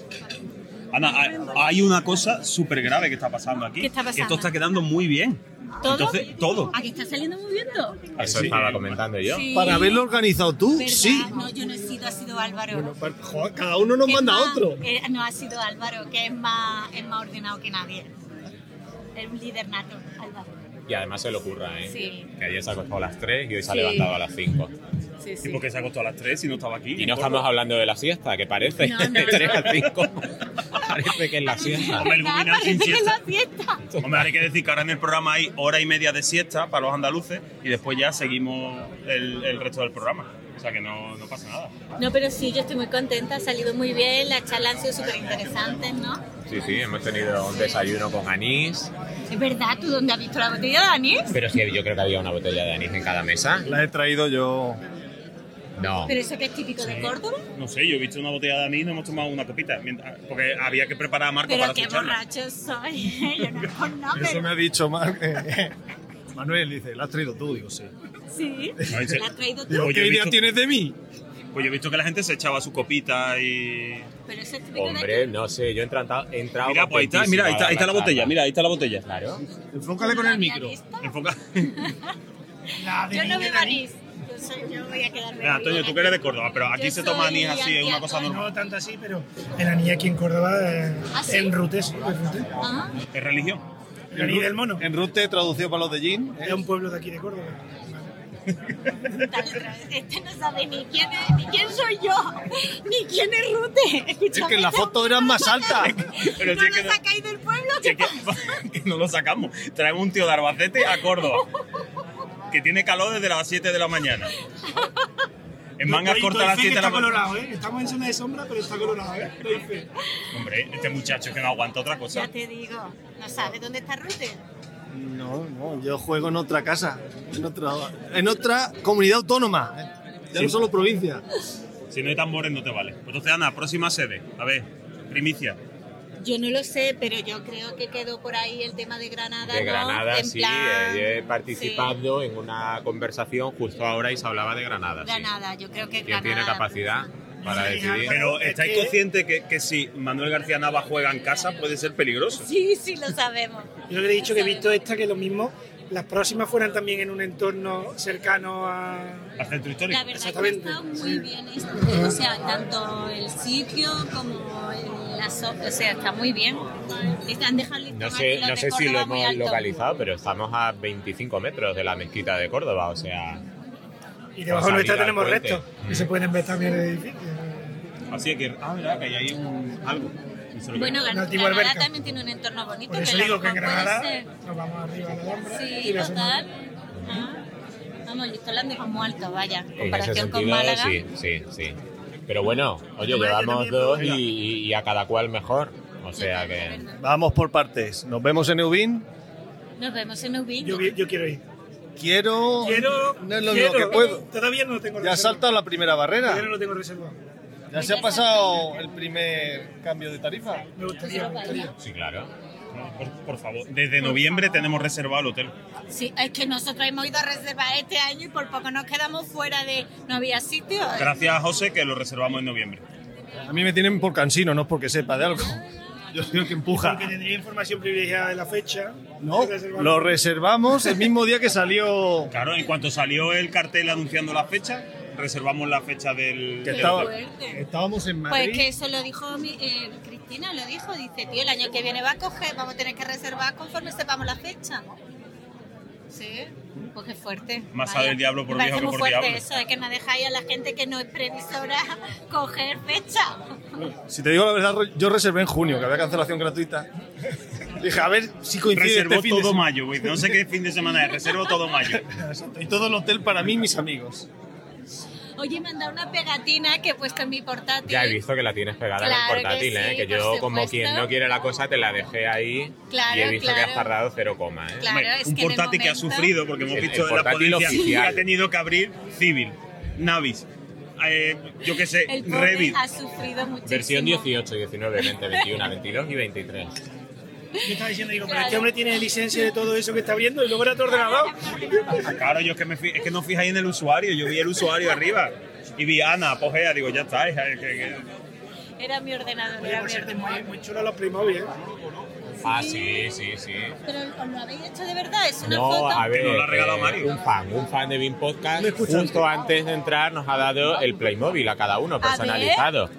Ana, hay, una cosa súper grave que está pasando aquí. ¿Qué está Que esto pasando? está quedando muy bien. ¿Todo? Entonces, todo. Aquí está saliendo muy bien todo. Eso sí. estaba comentando yo. Sí. Para haberlo organizado tú, ¿Verdad? sí. No, yo no he sido, ha sido Álvaro. Bueno, pa- joder, cada uno nos manda más- otro. eh, no, ha sido Álvaro, que es más, es más ordenado que nadie. Es un líder nato, Álvaro. Y además se lo ocurra, ¿eh? Sí. Que ayer se ha acostado a las 3 y hoy se ha Sí. levantado a las 5. Sí, Sí, sí. porque se ha acostado a las 3 y no estaba aquí. Y no estamos hablando de la siesta, que parece. No, no, de 3 no. a 5. parece que es la siesta. Hombre, el ¿Verdad? Gubinán sin Parece que es siesta. la fiesta. Hombre, hay que decir que ahora en el programa hay hora y media de siesta para los andaluces y después ya seguimos el, el resto del programa. O sea que no, no pasa nada. No, pero sí, yo estoy muy contenta, ha salido muy bien, las charlas han sido súper interesantes, ¿no? Sí, sí, hemos tenido un desayuno con anís. Es verdad, ¿tú dónde has visto la botella de anís? Pero sí, yo creo que había una botella de anís en cada mesa. La he traído yo. No. ¿Pero eso que es típico de Córdoba? No sé, yo he visto una botella de anís y nos hemos tomado una copita. Porque había que preparar a Marco Pero para qué su charla. borracho soy. Yo no nada, Eso me ha dicho Mar- eh, Manuel, dice, la has traído tú, digo, sí. Sí, la has traído tú. Digo, ¿qué idea visto- tienes de mí? Pues yo he visto que la gente se echaba su copita y. Pero eso es Hombre, no sé, yo he entrado, he entrado Mira, pues ahí está, mira, ahí está, ahí está la botella, mira, ahí está la botella. Claro. Enfócale con el micro. Enfoca. Yo no bebo anís. Yo, soy, yo voy a quedarme. Mira, Antonio, tú que eres de Córdoba, pero aquí Yo se toma anís así, es una cosa normal. No tanto así, pero el anís aquí en Córdoba es ¿Ah, sí? en Rute, sí. Ah, ¿Es religión? El anís del mono. En Rute, traducido para los de Gin. Es un pueblo de aquí de Córdoba. Este no sabe ni quién es, ni quién soy yo, ni quién es Rute. Es que en la foto eran más altas. Pero ¿No si es que sacáis del pueblo? ¿Qué que, que- que no lo sacamos. Traemos un tío de Albacete a Córdoba. Que tiene calor desde las 7 de la mañana. En mangas cortas a las fe que 7 de la está mañana. colorado, ¿eh? Estamos en zona de sombra, pero está colorado, ¿eh? Fe. Hombre, este muchacho que no aguanta otra cosa. Ya te digo, ¿no sabes dónde está Rute? No, no, yo juego en otra casa, en otra, en otra comunidad autónoma, ¿eh? ya no solo provincia. Si no hay tambores no te vale. Pues entonces, Ana, próxima sede. A ver, primicia. Yo no lo sé, pero yo creo que quedó por ahí el tema de Granada. De ¿no? Granada, En sí, plan, eh, he participado en una conversación justo ahora y se hablaba de Granada. sí, sí. Granada, yo creo que ¿Quién Granada. tiene capacidad para decidir? Pero Es ¿estáis que- conscientes que, que si Manuel García Nava juega en casa puede ser peligroso? Sí, sí, lo sabemos. Yo le he dicho que he visto esta, que lo mismo, las próximas fueran también en un entorno cercano a... Al centro histórico. La verdad que Exactamente, está muy sí. bien esto. O sea, tanto el sitio como el- la so- O sea, está muy bien. Dejado el No sé, no sé si lo hemos localizado, pero estamos a 25 metros de la mezquita de Córdoba, o sea... Y debajo nuestra tenemos restos, que se pueden ver también en el edificio. Así que, ah, mira, que hay ahí un, algo. Bueno, Gran- antigua Granada también tiene un entorno bonito. Por eso que digo la que en Granada ser. nos vamos arriba a la Alhambra Sí, y la total. Ah. Vamos, han dejado muy alto, vaya. En comparación con sentido, Málaga. sí, sí, sí. Pero bueno, oye, llevamos dos y, y a cada cual mejor. O sea que... Vamos por partes. Nos vemos en Eubin. Nos vemos en Ubin. Yo, yo quiero ir. Quiero. Quiero, No es lo, quiero. que puedo. Todavía no lo tengo Ya has reservado. saltado la primera Todavía no barrera. lo tengo reservado. Ya se ha pasado el primer cambio de tarifa. Me gustaría. Sí, claro. Por, por favor, desde noviembre tenemos reservado el hotel. Sí, es que nosotros hemos ido a reservar este año y por poco nos quedamos fuera de... No había sitio. Gracias a José que lo reservamos en noviembre. A mí me tienen por cansino, no es porque sepa de algo. Yo soy el que empuja. Porque tendría información privilegiada de la fecha. No, lo reservamos el mismo día que salió. Claro, en cuanto salió el cartel anunciando la fecha, reservamos la fecha del. Que estaba-. Estábamos en Madrid. Pues que eso lo dijo mi- eh, Cristina, lo dijo, dice, tío, el año que viene va a coger, vamos a tener que reservar conforme sepamos la fecha. Sí, pues qué fuerte. Más sabe el diablo por Me viejo que por fuerte diablo. eso de que no dejáis a la gente que no es previsora coger fecha. Si te digo la verdad, yo reservé en junio, que había cancelación gratuita. Dije, a ver si coincide Reservó este fin de todo semana. mayo, güey. No sé qué fin de semana es, reservo todo mayo. Y todo el hotel para mí y mis amigos. Oye, me han dado una pegatina que he puesto en mi portátil. Ya he visto que la tienes pegada Claro en que el portátil, sí, ¿eh? que yo, como supuesto. quien no quiere la cosa, te la dejé ahí Claro, y he visto que claro. has tardado cero coma. ¿eh? Claro, Hombre, es un que portátil que ha momento- sufrido, porque hemos El- visto el en la portátil ponencia oficial. que ha tenido que abrir Civil, Navis, eh, yo qué sé, Revit. ha sufrido muchísimo. Versión 18, 19, 20, 21, 22 y 23. Yo estaba diciendo, digo, pero este hombre tiene licencia de todo eso que está abriendo y luego era tu ordenador. Claro, yo es que, me es que no fijáis en el usuario, yo vi el usuario arriba y vi Ana, apogea, digo, ya está. es- es que- que- Era mi ordenador, Oye, era por mi cierto, muy, ordenador. muy chulo los Playmobil, ¿eh? Ah, sí, sí, sí. Pero ¿os lo habéis hecho de verdad? ¿Es una No, foto? a ver, nos lo ha regalado eh, Mario. un fan, un fan de Bean Podcast, justo antes de entrar nos ha dado el Playmobil a cada uno, ver. personalizado.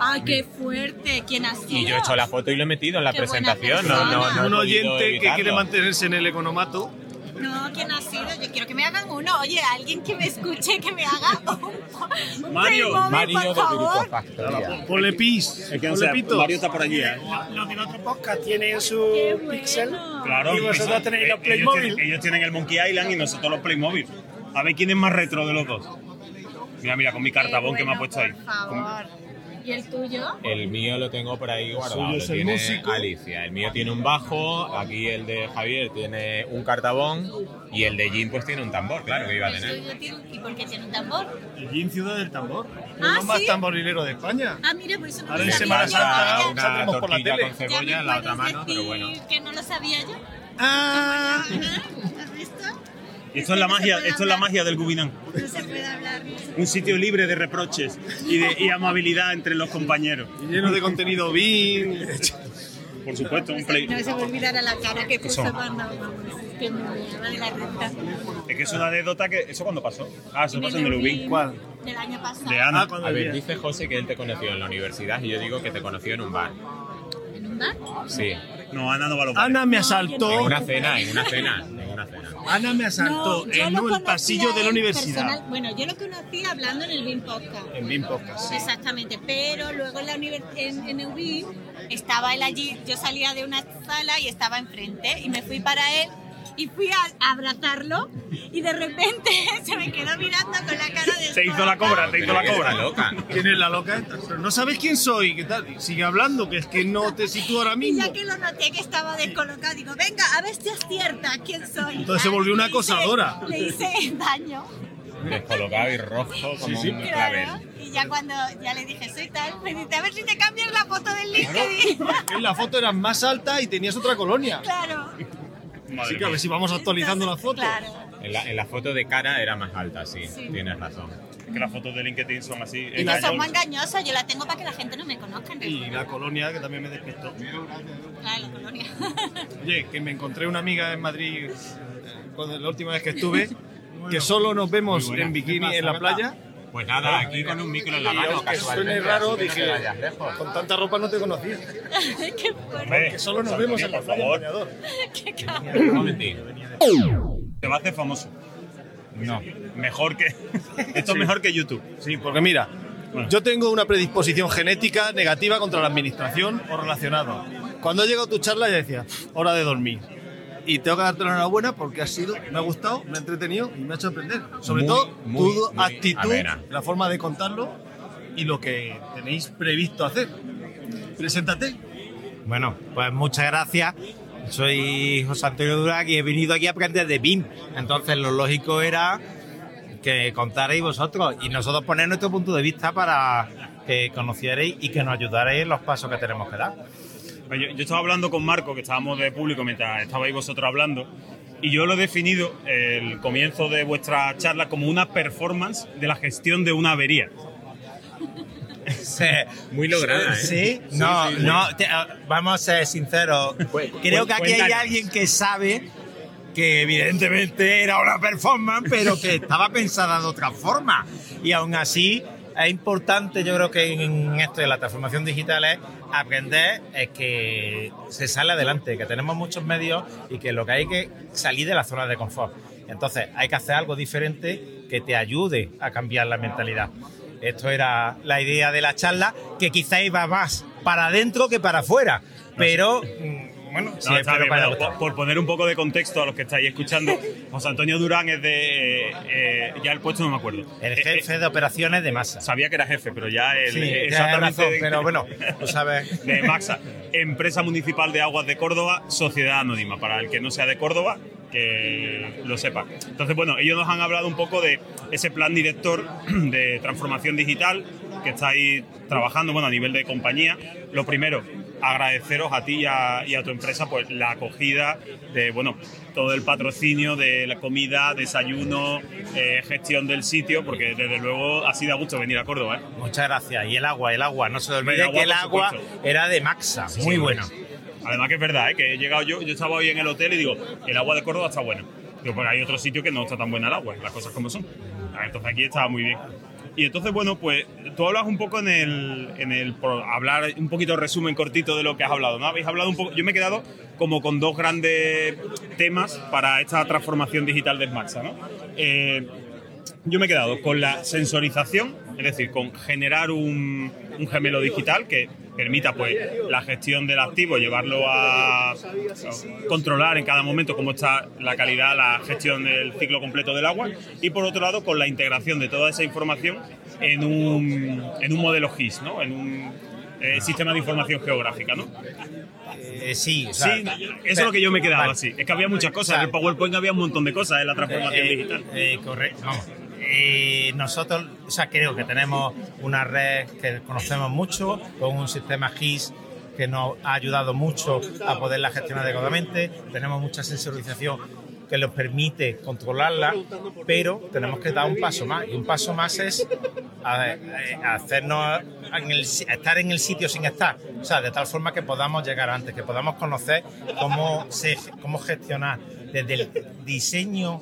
¡Ay, qué fuerte! ¿Quién ha sido? Y yo he hecho la foto y lo he metido en la Qué presentación. No, no, no Un oyente que quiere mantenerse en el economato. No, ¿quién ha sido? Yo quiero que me hagan uno. Oye, alguien que me escuche, que me haga un, un Mario, Mario por de favor. Grupo Factoría. Ponle pis. es que, o sea, pito. Mario está por allí, ¿eh? Los del otro podcast tienen su bueno. pixel. Claro, Y vosotros ellos- tenéis los ellos Playmobil. tienen- Ellos tienen el Monkey Island y nosotros los Playmobil. A ver quién es más retro de los dos. Mira, mira, con mi cartabón Qué que me ha bueno, puesto ahí. Por favor. ¿Y el tuyo? El mío lo tengo por ahí guardado. suyo Lo es el tiene músico. Alicia. El mío tiene un bajo, aquí el de Javier tiene un cartabón y el de Jim pues tiene un tambor, claro que iba a tener. ¿Y por qué tiene un tambor? El Gin Ciudad del Tambor. Ah, más ¿sí? tamborilero de España. Ah, mira, por eso no Ahora lo en sabía Semana yo. Santa una por la tele. con cebolla en la otra mano, pero bueno. que no lo sabía yo. Ah. ¿Has visto? Esto es la magia, esto es la magia del Gubinán. No se puede hablar un sitio libre de reproches y de y amabilidad entre los compañeros. Y lleno de contenido BIM. Por supuesto, un play. No se me olvidara la cara que puso cuando que me de la renta. Es que es una anécdota que. ¿Eso cuándo pasó? Ah, eso En pasó en el Ubin. ¿Cuál? Del año pasado. De Ana. A ver, dice José que él te conoció en la universidad y yo digo que te conoció en un bar. ¿En un bar? Sí. No, Ana no va a los bares. Ana me En asaltó. una cena, en una cena, en una cena. Ana me asaltó No, en el conocía pasillo de la universidad. personal- Bueno, yo lo conocí hablando en el BIM Podcast. En BIM Podcast, sí. Exactamente, pero luego en la univers- en, en UBI estaba él allí, yo salía de una sala y estaba enfrente y me fui para él y fui a, abrazarlo y de repente se me quedó mirando con la cara de Se hizo la cobra, te hizo la cobra. loca. ¿Quién es la loca esta? No sabes quién soy, ¿qué tal? Y sigue hablando, que es que no te sitúo ahora Y mismo. ya que lo noté que estaba descolocado, digo, venga, a ver si acierta quién soy. Entonces se volvió una Le hice- acosadora. Le hice daño. Descolocado y rojo como un Claro. clavel. Y ya cuando ya le dije, soy tal, me dice, a ver si te cambias la foto del LinkedIn. En la foto eras más alta y tenías otra colonia. claro. Madre Así que a mía. ver si vamos actualizando la foto. Claro. En la, en la foto de cara era más alta, sí, Sí. tienes razón. Es que las fotos de LinkedIn son así. Y que son muy engañosas, yo la tengo para que la gente no me conozca en Y realidad. la colonia que también me despistó. Claro, la colonia. Oye, que me encontré una amiga en Madrid eh, cuando- la última vez que estuve, que solo nos vemos en bikini en la playa. Pues nada, aquí con un micro en la mano, suene raro, dije, con tanta ropa no te conocía. Qué fuerte, Que solo nos vemos en la playa en bañador. qué cabrón. Te va a hacer famoso. No. Mejor que. Esto es mejor que YouTube. Sí, porque mira, yo tengo una predisposición genética negativa contra la administración o relacionado. Cuando ha llegado tu charla ya decía, hora de dormir. Y tengo que darte la enhorabuena porque ha sido, me ha gustado, me ha entretenido y me ha hecho aprender. Sobre Muy, todo muy, tu muy actitud, amena. la forma de contarlo y lo que tenéis previsto hacer. Preséntate. Bueno, pues muchas gracias. Soy José Antonio Durac y he venido aquí a aprender de BIM. Entonces lo lógico era que contarais vosotros y nosotros poner nuestro punto de vista para que conocierais y que nos ayudarais en los pasos que tenemos que dar. Pues Yo, yo estaba hablando con Marco, que estábamos de público mientras estabais vosotros hablando, y yo lo he definido, el comienzo de vuestra charla, como una performance de la gestión de una avería. Sí. Muy lograda, ¿eh? Sí, no, sí, sí. no, te- ah, vamos a ser sinceros. Creo que aquí hay alguien que sabe que evidentemente era una performance, pero que estaba pensada de otra forma. Y aún así es importante, yo creo que en esto de la transformación digital es aprender es que se sale adelante, que tenemos muchos medios y que lo que hay que salir de la zona de confort. Entonces hay que hacer algo diferente que te ayude a cambiar la mentalidad. Esto era la idea de la charla, que quizá iba más para adentro que para afuera. Pero, bueno, sí, está bien, por, poner un poco de contexto a los que estáis escuchando, José Antonio Durán es de. eh, eh, ya el puesto no me acuerdo. El Eh, jefe de operaciones de masa. Sabía que era jefe, pero ya el, Sí, exactamente razón, de- pero bueno, tú sabes. de Maxa, Empresa Municipal de Aguas de Córdoba, Sociedad Anónima, para el que no sea de Córdoba, que lo sepa. Entonces, bueno, ellos nos han hablado un poco de ese plan director de transformación digital que estáis trabajando, bueno, a nivel de compañía. Lo primero, agradeceros a ti y a, y a tu empresa pues la acogida de, bueno, todo el patrocinio de la comida, desayuno, eh, gestión del sitio, porque desde luego ha sido a gusto venir a Córdoba, ¿eh? Muchas gracias. Y el agua, el agua. No se olvide agua, que el agua supuesto. era de Maxa. Muy bueno. Además que es verdad, ¿eh? que he llegado yo, yo estaba hoy en el hotel y digo, el agua de Córdoba está buena. Digo, porque hay otros sitios que no está tan buena el agua, las cosas como son. Ah, Entonces aquí estaba muy bien. Y entonces, bueno, pues tú hablas un poco en el, en el por hablar un poquito resumen cortito de lo que has hablado, ¿no? Habéis hablado un poco, yo me he quedado como con dos grandes temas para esta transformación digital de Smaxa, ¿no? Eh, yo me he quedado con la sensorización, es decir, con generar un, un gemelo digital que permita pues la gestión del activo, llevarlo a, a controlar en cada momento cómo está la calidad, la gestión del ciclo completo del agua y por otro lado con la integración de toda esa información en un, en un modelo GIS, ¿no? en un eh, sistema de información geográfica. ¿no? Eh, sí, o sea, Sí, eso es lo que yo me he quedado Vale. así. Es que había muchas cosas. En el PowerPoint había un montón de cosas en la transformación Eh, digital. eh, correcto, vamos. Eh, nosotros, o sea, creo que tenemos una red que conocemos mucho, con un sistema GIS que nos ha ayudado mucho a poderla gestionar adecuadamente. Tenemos mucha sensorización que nos permite controlarla, pero tenemos que dar un paso más. Y un paso más es a hacernos estar en el sitio sin estar. O sea, de tal forma que podamos llegar antes, que podamos conocer cómo, se, cómo gestionar desde el diseño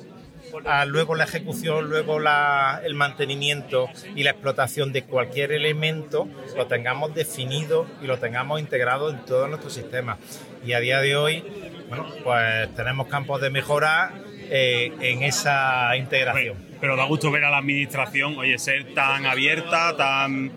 luego la ejecución, luego el mantenimiento y la explotación de cualquier elemento, lo tengamos definido y lo tengamos integrado en todo nuestro sistema. Y a día de hoy, bueno, pues tenemos campos de mejora eh, en esa integración. Pero da gusto ver a la administración, oye, ser tan abierta, tan.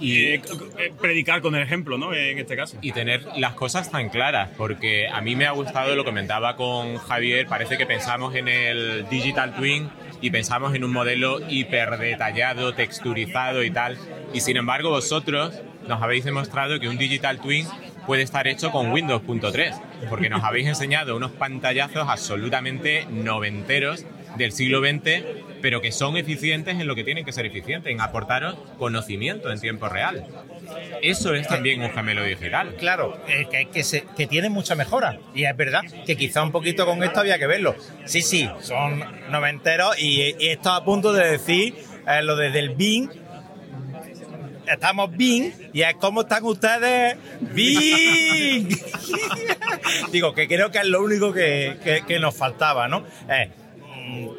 Y eh, eh, predicar con el ejemplo, ¿no? En este caso. y tener las cosas tan claras, porque a mí me ha gustado, lo comentaba con Javier, parece que pensamos en el Digital Twin y pensamos en un modelo hiper detallado, texturizado y tal, y sin embargo vosotros nos habéis demostrado que un Digital Twin puede estar hecho con Windows.3, porque nos habéis enseñado unos pantallazos absolutamente noventeros del siglo XX, pero que son eficientes en lo que tienen que ser eficientes, en aportaros conocimiento en tiempo real. Eso es también un gemelo digital. Claro, eh, que, tiene mucha mejora. Y es verdad que quizá un poquito con esto había que verlo. Sí, sí, son noventeros y, y esto a punto de decir eh, lo desde el BIM. Estamos BIM y es como están ustedes BIM. Digo, que creo que es lo único que, nos faltaba, ¿no? Eh,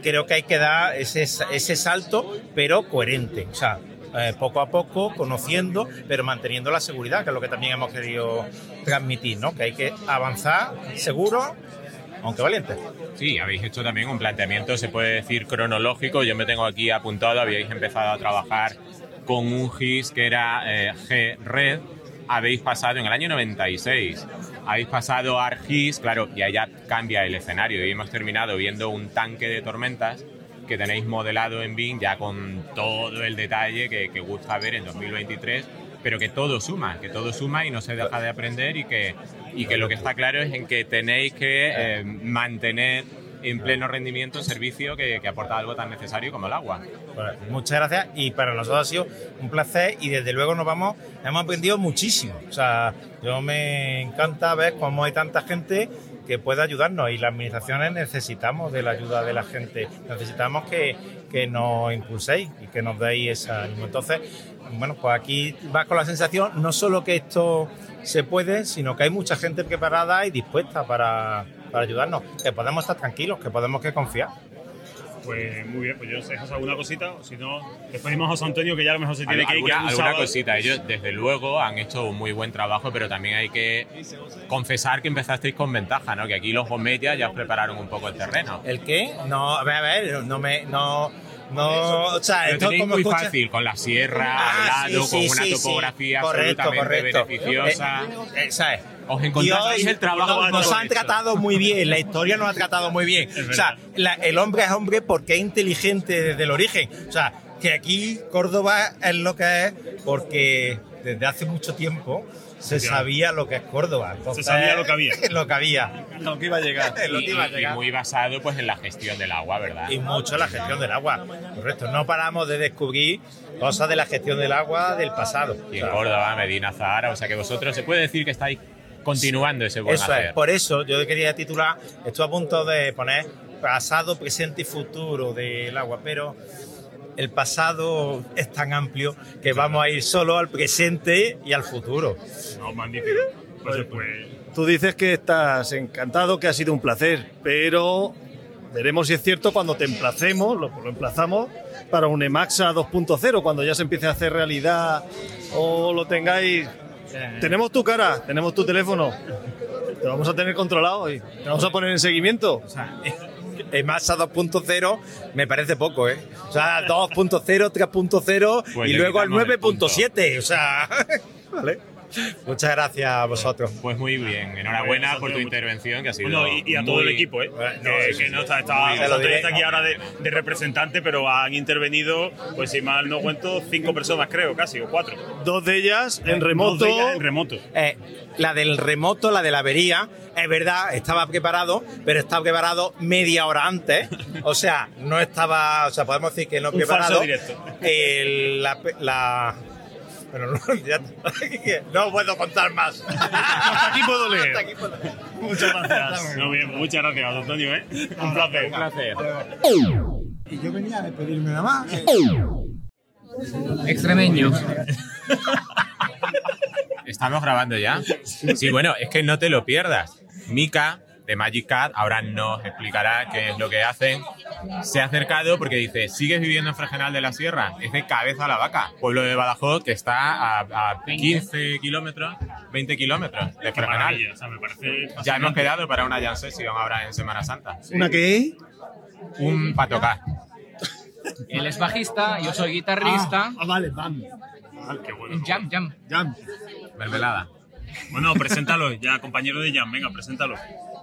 creo que hay que dar ese, ese salto, pero coherente. O sea, eh, poco a poco, conociendo, pero manteniendo la seguridad, que es lo que también hemos querido transmitir, ¿no? Que hay que avanzar seguro, aunque valiente. Sí, habéis hecho también un planteamiento, se puede decir, cronológico. Yo me tengo aquí apuntado, habíais empezado a trabajar con un GIS que era eh, G-Red. Habéis pasado en el año 96, habéis pasado a ArcGIS, claro, y allá cambia el escenario. Y hemos terminado viendo un tanque de tormentas que tenéis modelado en BIM ya con todo el detalle que, que gusta ver en 2023, pero que todo suma, que todo suma y no se deja de aprender y que, y que lo que está claro es en que tenéis que eh, mantener en pleno rendimiento un servicio que, aporta algo tan necesario como el agua. Pues, muchas gracias y para nosotros ha sido un placer y desde luego nos vamos, hemos aprendido muchísimo. O sea, yo me encanta ver cómo hay tanta gente que puede ayudarnos y las administraciones necesitamos de la ayuda de la gente, necesitamos que, que nos impulséis y que nos deis esa ánimo. Entonces, bueno, pues aquí vas con la sensación no solo que esto se puede, sino que hay mucha gente preparada y dispuesta para, para ayudarnos, que podemos estar tranquilos, que podemos que confiar. Pues muy bien, pues yo no sé, José, alguna cosita, o si no, despedimos a José Antonio, que ya a lo mejor se tiene que ir. alguna, un alguna cosita. Ellos, desde luego, han hecho un muy buen trabajo, pero también hay que confesar que empezasteis con ventaja, ¿no? Que aquí los Gometia ya os prepararon un poco el terreno. ¿El qué? No, a ver, a ver, no me. No, no, o sea, esto como muy escucha- fácil, con la sierra Ah, al lado, sí, sí, con una sí, topografía Correcto, absolutamente correcto. beneficiosa. Eh, eh, ¿sabes? Os encontrasteis Dios el trabajo nos todo han hecho. tratado muy bien, la historia nos ha tratado muy bien. O sea, la- el hombre es hombre porque es inteligente desde el origen. O sea, que aquí Córdoba es lo que es porque desde hace mucho tiempo se sabía lo que es Córdoba. Entonces, sabía lo que había. lo que había. Lo que iba a llegar. lo Y, que iba a y- y llegar. muy basado pues en la gestión del agua, ¿verdad? y mucho la gestión del agua. Correcto, no paramos de descubrir cosas de la gestión del agua del pasado. Y en Córdoba, Medina, Zahara, o sea que vosotros se puede decir que estáis continuando ese buen Eso hacer. es, por eso yo quería titular, estoy a punto de poner pasado, presente y futuro del agua, pero el pasado es tan amplio que vamos a ir solo al presente y al futuro. No, magnífico. Pues, pues, Tú dices que estás encantado, que ha sido un placer, pero veremos si es cierto cuando te emplacemos, lo, lo emplazamos para un Emaxa 2.0, cuando ya se empiece a hacer realidad o lo tengáis. Tenemos tu cara, tenemos tu teléfono, te vamos a tener controlado y te vamos a poner en seguimiento. El Massa 2.0 me parece poco, ¿eh? O sea, 2.0, 3.0 Pues y luego al quitamos el punto. 9.7, o sea... ¿vale? Muchas gracias a vosotros. Pues muy bien, enhorabuena por tu intervención que ha sido Bueno, y, y a todo el equipo, ¿eh? no, que, sí, que sí. no está, diré. aquí ahora de, de representante, pero han intervenido, pues si mal no cuento, cinco personas, creo, casi, o cuatro. Dos de ellas en Dos remoto. de ellas en remoto. Eh, la del remoto, la de la avería, es verdad, estaba preparado, pero estaba preparado media hora antes. O sea, no estaba, o sea, podemos decir que no Un preparado. falso directo. El- la, la- pero no, ya- no puedo contar más. Hasta aquí puedo leer. Hasta aquí puedo leer. Muchas gracias. Muy bien, muchas gracias, Antonio. ¿eh? Un placer. Un placer. Y yo venía a despedirme nada más. Extremeño. ¿Estamos grabando ya? Sí, bueno, es que no te lo pierdas. Mika, de Magic Cat, ahora nos explicará qué es lo que hacen. Se ha acercado porque dice, ¿sigues viviendo en Fregenal de la Sierra? Es de Cabeza a la Vaca, pueblo de Badajoz que está a, a 15 kilómetros, 20 kilómetros de Fregenal. o sea, me parece Ya hemos quedado para una jam session ahora en Semana Santa. ¿Una qué? Un para tocar. Él es bajista, yo soy guitarrista. Ah, vale, bam. Ah, qué bueno. Jam, jam. Jam. Mermelada. Bueno, preséntalo, ya compañero de Jan, venga, preséntalo.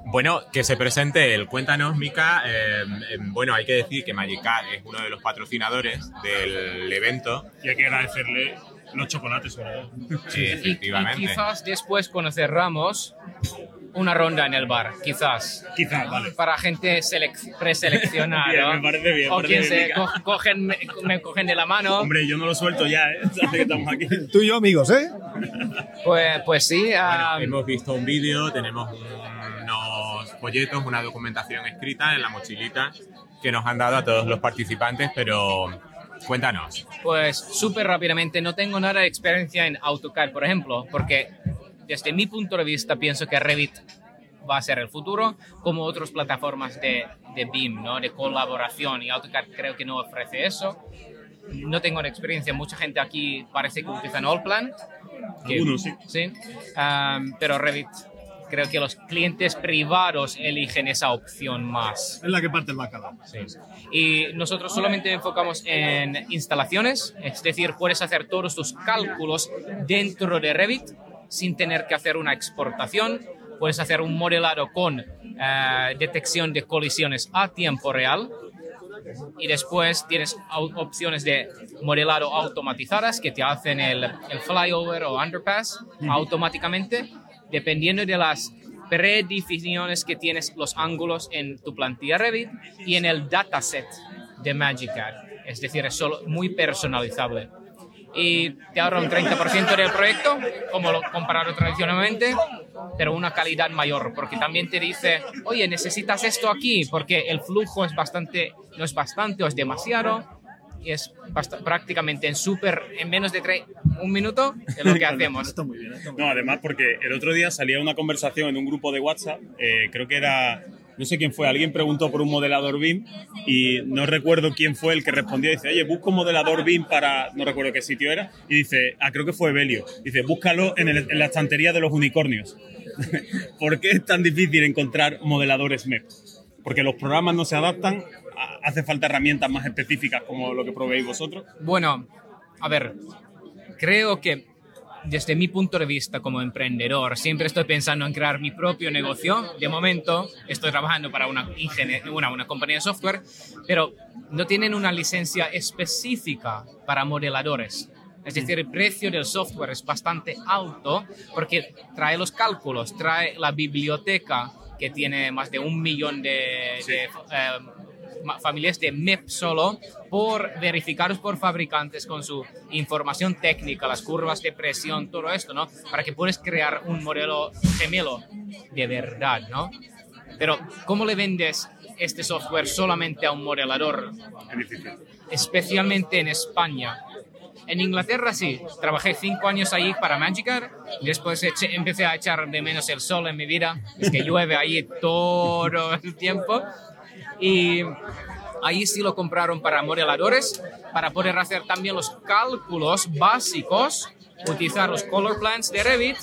Bueno, que se presente él. Cuéntanos, Mika. eh, eh, bueno, hay que decir que Magicat es uno de los patrocinadores del evento. Y hay que agradecerle los chocolates, todo. Sí, Y, y efectivamente. quizás después cuando cerramos una ronda en el bar, quizás. Quizás, vale. Para gente selec- preseleccionada. ¿no? me parece bien, O quien se Mica. co- cogen, me, me cogen de la mano. Hombre, yo no lo suelto ya, ¿eh? Que estamos aquí. Tú y yo amigos, ¿eh? Pues, pues sí. Bueno, hemos visto un vídeo, tenemos unos folletos, una documentación escrita en la mochilita que nos han dado a todos los participantes, pero cuéntanos. Pues súper rápidamente, no tengo nada de experiencia en AutoCAD, por ejemplo, porque desde mi punto de vista pienso que Revit va a ser el futuro, como otras plataformas de, de BIM, ¿no? de colaboración, y AutoCAD creo que no ofrece eso. No tengo una experiencia, mucha gente aquí parece que utilizan Allplan. que- Algunos, sí. Sí, Am, pero Revit, creo que los clientes privados eligen esa opción más. Es la que parte el bacalao. Sí. Y nosotros solamente enfocamos en instalaciones, es decir, puedes hacer todos tus cálculos dentro de Revit sin tener que hacer una exportación. Puedes hacer un modelado con eh, detección de colisiones a tiempo real. Y después tienes opciones de modelado automatizadas que te hacen el, el flyover o underpass automáticamente, dependiendo de las predefiniciones que tienes los ángulos en tu plantilla Revit y en el dataset de MagicCAD. Es decir, es solo muy personalizable. Y te ahorra un 30% del proyecto, como lo comparado tradicionalmente, pero una calidad mayor, porque también te dice, oye, necesitas esto aquí, porque el flujo es bastante, no es bastante o es demasiado, y es prácticamente en súper, en menos de un minuto, es lo que hacemos. Está muy bien. Está muy No, además porque el otro día salía una conversación en un grupo de WhatsApp, eh, creo que era, no sé quién fue, alguien preguntó por un modelador BIM y no recuerdo quién fue el que respondió, dice, oye, busco un modelador BIM para, no recuerdo qué sitio era, y dice, ah, creo que fue Belio, dice, búscalo en, el- en la estantería de los unicornios. ¿Por qué es tan difícil encontrar modeladores MEP? Porque los programas no se adaptan, hace falta herramientas más específicas como lo que proveéis vosotros. Bueno, a ver, creo que desde mi punto de vista como emprendedor, siempre estoy pensando en crear mi propio negocio. De momento estoy trabajando para una, una, una compañía de software, pero no tienen una licencia específica para modeladores. Es decir, el precio del software es bastante alto porque trae los cálculos, trae la biblioteca que tiene más de un millón de, de, eh, familias de MEP solo por verificados por fabricantes con su información técnica, las curvas de presión, todo esto, ¿no? Para que puedas crear un modelo gemelo de verdad, ¿no? Pero ¿cómo le vendes este software solamente a un modelador? Especialmente en España. En Inglaterra sí, trabajé cinco años allí para Magicar, después empecé a echar de menos el sol en mi vida, es que llueve allí todo el tiempo, y ahí sí lo compraron para modeladores, para poder hacer también los cálculos básicos, utilizar los color plans de Revit,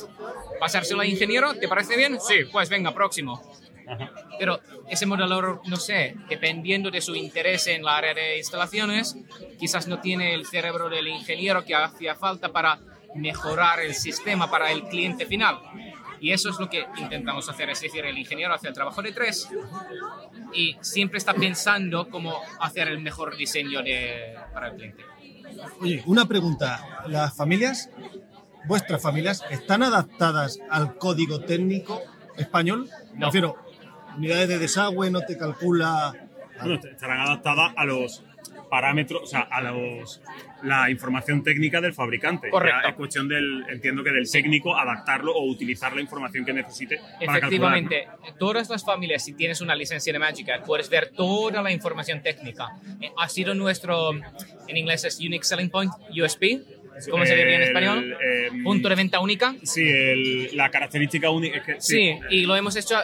pasárselo al ingeniero, ¿te parece bien? Sí, pues venga, próximo. Pero ese modelador, no sé, dependiendo de su interés en la área de instalaciones, quizás no tiene el cerebro del ingeniero que hacía falta para mejorar el sistema para el cliente final. Y eso es lo que intentamos hacer, es decir, el ingeniero hace el trabajo de tres y siempre está pensando cómo hacer el mejor diseño de, para el cliente. Oye, una pregunta. ¿Las familias, vuestras familias, están adaptadas al código técnico español? No. Prefiero, unidades de desagüe, no te calcula... Bueno, estarán adaptadas a los, parámetros, o sea, a los, la información técnica del fabricante. Correcto. Ya es cuestión del, entiendo que del técnico adaptarlo o utilizar la información que necesite para Efectivamente, todas las familias, si tienes una licencia de Magikarp, puedes ver toda la información técnica. Eh, Ha sido nuestro, en inglés es Unique Selling Point, USP, ¿cómo se diría en El, español? em, Punto de venta única. Sí, el- la característica única. es que- Sí, y lo hemos hecho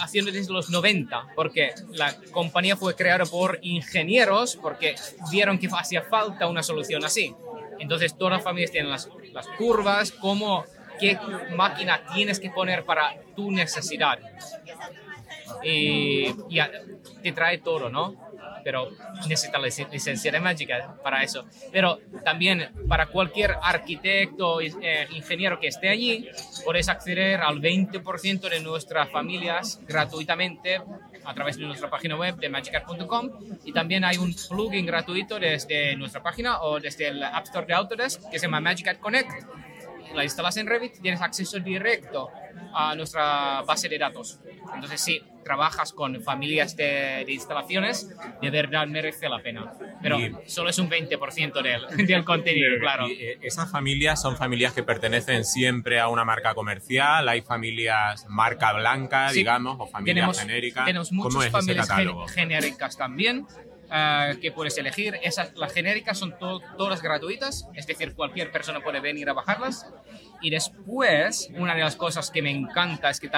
haciendo desde los 90, porque la compañía fue creada por ingenieros, porque vieron que hacía falta una solución así. Entonces todas las familias tienen las, las curvas, cómo, qué máquina tienes que poner para tu necesidad. Y ya te trae todo, ¿no? Pero necesitas la lic- licencia de mágica para eso. Pero también para cualquier arquitecto, eh, ingeniero que esté allí, puedes acceder al 20% de nuestras familias gratuitamente a través de nuestra página web de magikarp.com y también hay un plugin gratuito desde nuestra página o desde el App Store de Autodesk que se llama Magikarp Connect. La instalas en Revit tienes acceso directo a nuestra base de datos. Entonces, si trabajas con familias de, de instalaciones, de verdad merece la pena. Pero Y- solo es un 20% del, del contenido, claro. Y, eh, esas familias son familias que pertenecen siempre a una marca comercial, hay familias marca blanca, Sí. digamos, o familias tenemos, genéricas. Tenemos ¿Cómo muchas es ese familias catálogo? genéricas también ah, que puedes elegir. Esas, las genéricas son to- todas gratuitas, es decir, cualquier persona puede venir a bajarlas. Y después, una de las cosas que me encanta es que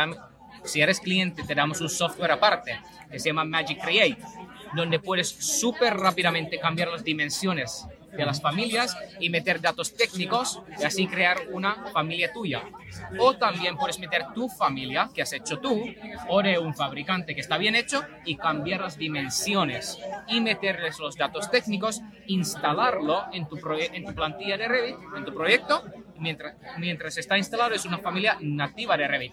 si eres cliente te damos un software aparte que se llama Magic Create, donde puedes súper rápidamente cambiar las dimensiones de las familias y meter datos técnicos y así crear una familia tuya. O también puedes meter tu familia que has hecho tú o de un fabricante que está bien hecho y cambiar las dimensiones y meterles los datos técnicos, instalarlo en tu, en tu plantilla de Revit, en tu proyecto. Mientras, mientras está instalado es una familia nativa de Revit.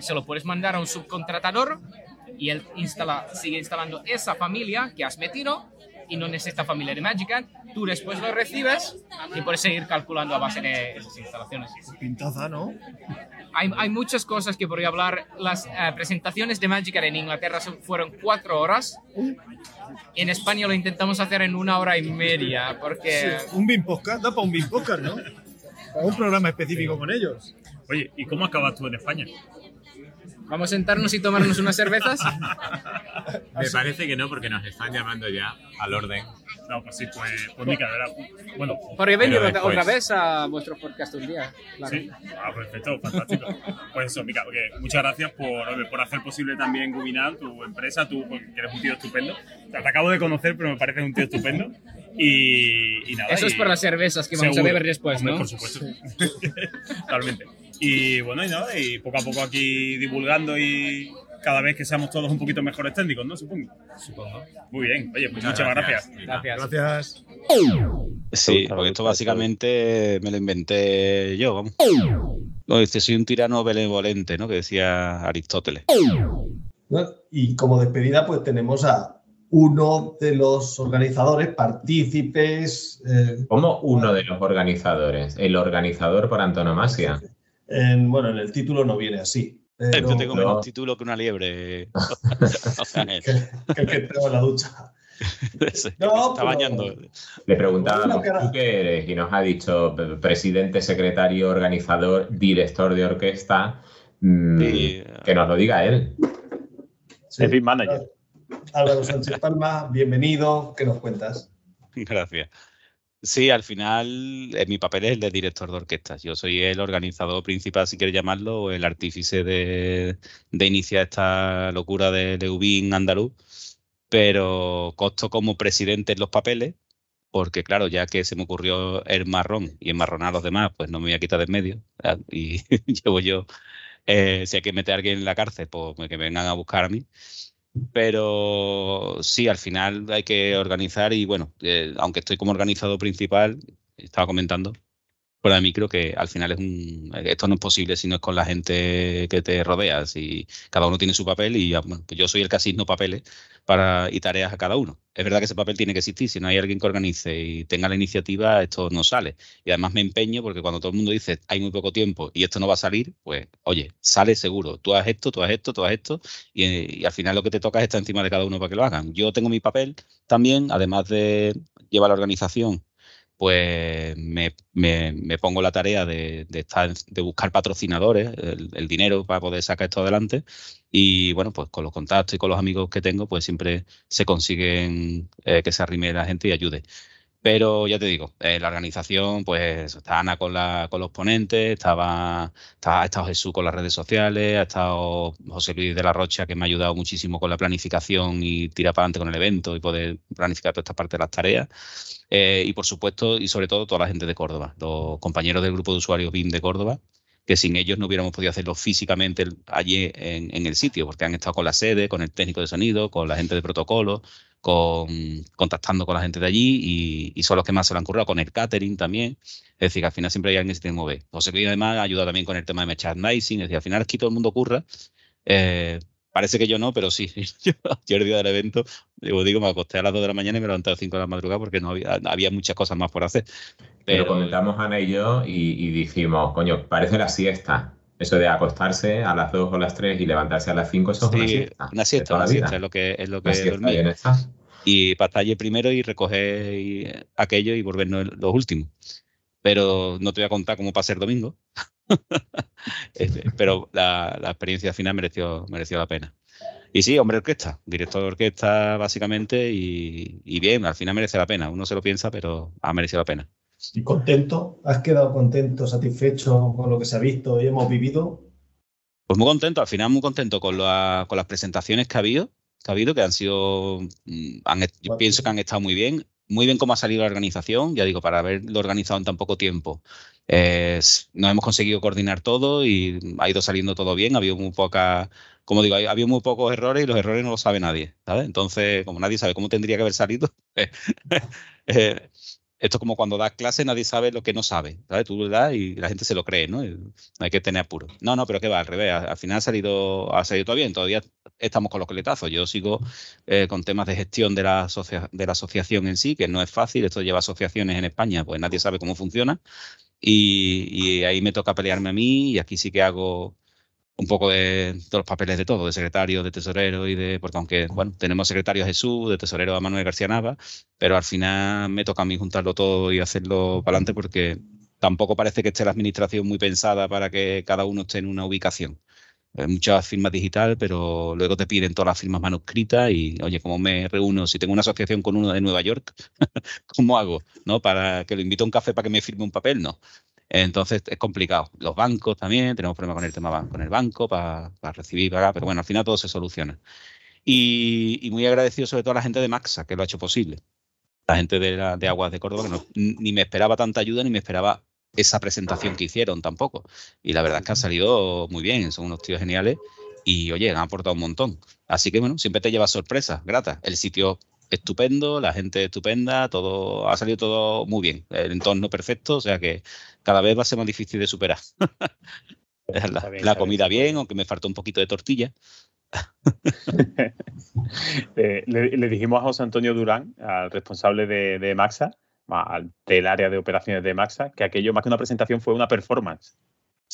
Se lo puedes mandar a un subcontratador y él instala, sigue instalando esa familia que has metido y no necesita familia de Magikarp. Tú después lo recibes y puedes seguir calculando a base de esas instalaciones. Pintaza, ¿no? Hay, hay muchas cosas que podría hablar. Las eh, presentaciones de Magikarp en Inglaterra son- fueron cuatro horas. En España lo intentamos hacer en una hora y media porque... Sí, un BIM podcast, da para un BIM podcast, ¿no? Para un programa específico con ellos. Oye, ¿y cómo acabas tú en España? Vamos a sentarnos y tomarnos unas cervezas. Me parece que no, porque nos están llamando ya al orden. No, pues sí, pues, pues Mica, de verdad. Bueno, Porque he venido otra, después. otra vez a vuestro podcast un día. claro. Sí, ah, perfecto, fantástico. Pues eso, Mica, porque muchas gracias por, por hacer posible también Guminal, tu empresa, tú, porque eres un tío estupendo. Sea, te acabo de conocer, pero me pareces un tío estupendo. Y, y nada. Eso es y- por las cervezas que vamos Seguro. a beber después, Hombre, ¿no? Por supuesto. Totalmente. Y bueno, y nada, y poco a poco aquí divulgando y cada vez que seamos todos un poquito mejores técnicos, ¿no? Supongo. Supongo. Muy bien, oye, pues Muchas muchas, gracias. gracias. Gracias. Sí, porque esto básicamente me lo inventé yo, vamos. No, dice, soy un tirano benevolente, ¿no? Que decía Aristóteles. ¿no? Y como despedida, pues tenemos a uno de los organizadores, partícipes, eh, Como uno de los organizadores, el organizador por antonomasia. En, bueno, en el título no viene así. Pero Yo tengo no. menos título que una liebre. Que, que el que entraba en la ducha. No, está pero- bañando. Le preguntábamos tú qué eres y nos ha dicho p- presidente, secretario, organizador, director de orquesta. mm, Sí. Que nos lo diga él. Sí. Event manager. Álvaro Sánchez Palma, bienvenido. ¿Qué nos cuentas? Gracias. Sí, al final eh, mi papel es el de director de orquestas. Yo soy el organizador principal, si quieres llamarlo, o el artífice de, de iniciar esta locura de Leubín andaluz. Pero costo como presidente en los papeles, porque claro, ya que se me ocurrió el marrón y enmarronar a los demás, pues no me voy a quitar de en medio. ¿verdad? Y llevo yo, eh, si hay que meter a alguien en la cárcel, pues que vengan a buscar a mí. Pero sí, al final hay que organizar y bueno, eh, aunque estoy como organizador principal, estaba comentando fuera de micro que al final es un, esto no es posible si no es con la gente que te rodea, si cada uno tiene su papel y yo soy el que asigno papeles para, y tareas a cada uno. Es verdad que ese papel tiene que existir, si no hay alguien que organice y tenga la iniciativa, esto no sale. Y además me empeño porque cuando todo el mundo dice hay muy poco tiempo y esto no va a salir, pues oye, sale seguro. Tú haz esto, tú haz esto, tú haz esto y, al final lo que te toca es estar encima de cada uno para que lo hagan. Yo tengo mi papel también, además de lleva la organización, pues me, me- pongo la tarea de, de de buscar patrocinadores, el, el dinero para poder sacar esto adelante. Y bueno, pues con los contactos y con los amigos que tengo, pues siempre se consiguen eh, que se arrime la gente y ayude. Pero ya te digo, eh, la organización, pues está Ana con, la, con los ponentes, estaba, estaba- ha estado Jesús con las redes sociales, ha estado José Luis de la Rocha, que me ha ayudado muchísimo con la planificación y tirar para adelante con el evento y poder planificar toda esta parte de las tareas. Eh, y por supuesto, y sobre todo, toda la gente de Córdoba, los compañeros del grupo de usuarios BIM de Córdoba, que sin ellos no hubiéramos podido hacerlo físicamente allí en el sitio, porque han estado con la sede, con el técnico de sonido, con la gente de protocolo, con, contactando con la gente de allí y, y son los que más se lo han currado, con el catering también. Es decir, que al final siempre hay alguien que se tiene que mover. José Luis además ayuda también con el tema de merchandising, es decir, al final aquí todo el mundo curra. Eh, parece que yo no, pero sí. Yo, yo el día del evento, digo, digo, me acosté a las 2 de la mañana y me levanté a las 5 de la madrugada porque no había, había muchas cosas más por hacer. Pero comentamos Ana y yo y, y dijimos, coño, parece la siesta. Eso de acostarse a las 2 o las 3 y levantarse a las 5, eso es una siesta. una siesta, una siesta es lo que es lo que está. Y pantalla primero y recoger y- aquello y volvernos los últimos. Pero no te voy a contar cómo pasé el domingo. Este, pero la, la experiencia final mereció, mereció la pena. Y sí, hombre orquesta, director de orquesta básicamente y, y bien, al final merece la pena. Uno se lo piensa, pero ha merecido la pena. ¿Y contento? ¿Has quedado contento, satisfecho con lo que se ha visto y hemos vivido? Pues muy contento, al final muy contento con, la- con las presentaciones que ha habido, que ha habido, que han sido, mm, han pienso que han estado muy bien, muy bien cómo ha salido la organización, ya digo, para haberlo organizado en tan poco tiempo. Eh, nos hemos conseguido coordinar todo y ha ido saliendo todo bien, ha habido muy poca, como digo, ha habido muy pocos errores y los errores no los sabe nadie, ¿sabes? Entonces, como nadie sabe cómo tendría que haber salido, eh, esto es como cuando das clase, nadie sabe lo que no sabe, ¿sabes? Tú das y la gente se lo cree, ¿no? Hay que tener apuro. No, no, pero que va, al revés. Al al final ha salido, ha salido todo bien. Todavía estamos con los coletazos. Yo sigo eh, con temas de gestión de la, de la asociación en sí, que no es fácil. Esto lleva asociaciones en España, pues nadie sabe cómo funciona. Y ahí me toca pelearme a mí y aquí sí que hago un poco de todos los papeles de todo, de secretario, de tesorero y de, porque aunque, bueno, tenemos secretario a Jesús, de tesorero a Manuel García Nava, pero al final me toca a mí juntarlo todo y hacerlo para adelante porque tampoco parece que esté la administración muy pensada para que cada uno esté en una ubicación. Hay muchas firmas digitales, pero luego te piden todas las firmas manuscritas y, oye, ¿cómo me reúno? Si tengo una asociación con uno de Nueva York, ¿cómo hago? ¿No? Para que lo invito a un café para que me firme un papel, no. Entonces es complicado. Los bancos también, tenemos problemas con el tema con el banco para, para recibir, pagar, pero bueno, al final todo se soluciona. Y, muy agradecido sobre todo a la gente de Maxa, que lo ha hecho posible. La gente de, la- de Aguas de Córdoba, que no- ni me esperaba tanta ayuda ni me esperaba esa presentación que hicieron tampoco. Y la verdad es que han salido muy bien, son unos tíos geniales y oye, han aportado un montón. Así que bueno, siempre te llevas sorpresas, gratas. El sitio estupendo, la gente estupenda, todo ha salido todo muy bien. El entorno perfecto, o sea que cada vez va a ser más difícil de superar. la, bien, la está bien, comida bien, aunque me faltó un poquito de tortilla. Eh, le, le dijimos a José Antonio Durán, al responsable de, de Maxa, del área de operaciones de Maxa, que aquello más que una presentación fue una performance.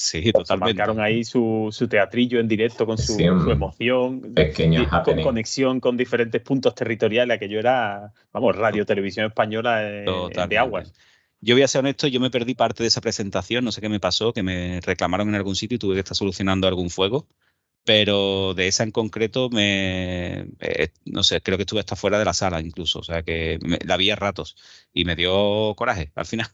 Sí, totalmente. Marcaron ahí su, su teatrillo en directo con su, Sí, su emoción, pequeño con conexión con diferentes puntos territoriales. Aquello era, vamos, radio, televisión española eh, de Totalmente. aguas. Yo voy a ser honesto, yo me perdí parte de esa presentación, no sé qué me pasó, que me reclamaron en algún sitio y tuve que estar solucionando algún fuego, pero de esa en concreto me, eh, no sé, creo que estuve hasta fuera de la sala incluso, o sea que me- la vi a ratos y me dio coraje al final.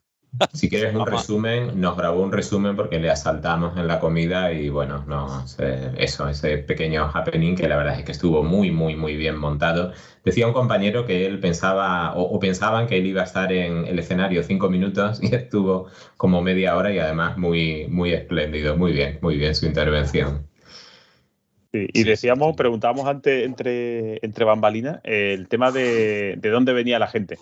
Si quieres un resumen, nos grabó un resumen porque le asaltamos en la comida y bueno, no, se- eso, ese pequeño happening que la verdad es que estuvo muy, muy, muy bien montado. Decía un compañero que él pensaba o, o pensaban que él iba a estar en el escenario cinco minutos y estuvo como media hora y además muy, muy espléndido, muy bien, muy bien su intervención. Sí, y decíamos, preguntábamos antes entre, entre bambalinas el tema de, de dónde venía la gente.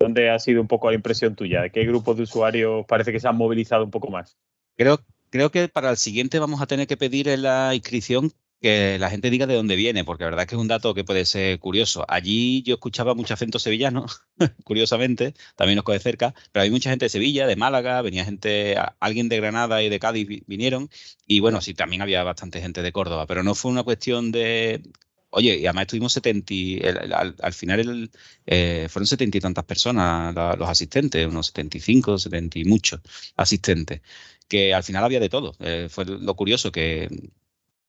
¿Dónde ha sido un poco la impresión tuya? ¿De qué grupos de usuarios parece que se han movilizado un poco más? Creo, creo que para el siguiente vamos a tener que pedir en la inscripción que la gente diga de dónde viene, porque la verdad es que es un dato que puede ser curioso. Allí yo escuchaba mucho acento sevillano, curiosamente, también nos coge cerca, pero hay mucha gente de Sevilla, de Málaga, venía gente, alguien de Granada y de Cádiz vi- vinieron, y bueno, sí, también había bastante gente de Córdoba, pero no fue una cuestión de Oye, y además estuvimos 70, y- el- el- al, al final eh, fueron setenta y tantas personas los asistentes, unos 75, 70 y muchos asistentes, que al final había de todo. Eh, fue lo curioso que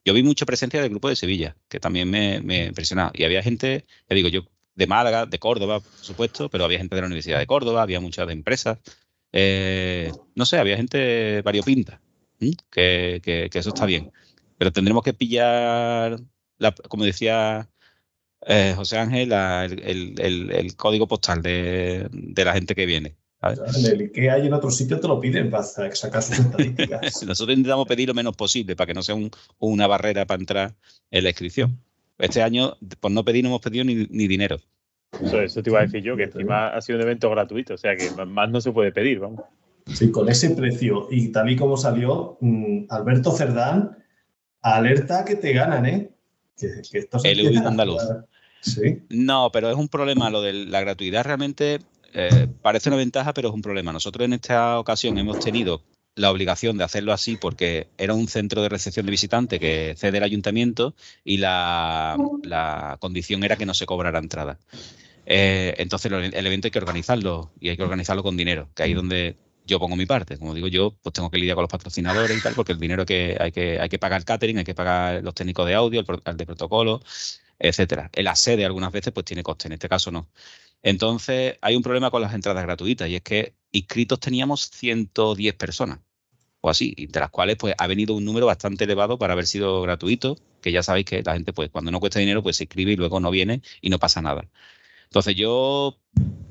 yo vi mucha presencia del grupo de Sevilla, que también me, impresionaba. Y había gente, ya digo yo, de Málaga, de Córdoba, por supuesto, pero había gente de la Universidad de Córdoba, había muchas de empresas. Eh, no sé, había gente variopinta, que, que eso está bien. Pero tendremos que pillar, la- como decía eh, José Ángel, la- el, el- el- el código postal de, de la gente que viene. el que hay en otro sitio te lo piden para sacar sus estadísticas. Nosotros intentamos pedir lo menos posible para que no sea un- una barrera para entrar en la inscripción. Este año, por no pedir, no hemos pedido ni, ni dinero. Eso, eso te iba a decir yo, que encima ha sido un evento gratuito, o sea que más no se puede pedir, vamos. Sí, con ese precio y tal y como salió, mm, Alberto Cerdán alerta que te ganan, ¿eh? Que, que esto se El a andaluz. Sí. No, pero es un problema. Lo de la gratuidad realmente eh, parece una ventaja, pero es un problema. Nosotros en esta ocasión hemos tenido la obligación de hacerlo así porque era un centro de recepción de visitantes que cede el ayuntamiento y la, la condición era que no se cobrara entrada. Eh, entonces el evento hay que organizarlo y hay que organizarlo con dinero, que ahí es donde yo pongo mi parte. Como digo yo, pues tengo que lidiar con los patrocinadores y tal, porque el dinero que hay que, hay que pagar catering, hay que pagar los técnicos de audio, el, de protocolo, etcétera. El sede algunas veces pues tiene coste, en este caso no. Entonces hay un problema con las entradas gratuitas y es que inscritos teníamos 110 personas o así, y de las cuales pues ha venido un número bastante elevado para haber sido gratuito, que ya sabéis que la gente pues cuando no cuesta dinero pues se inscribe y luego no viene y no pasa nada. Entonces yo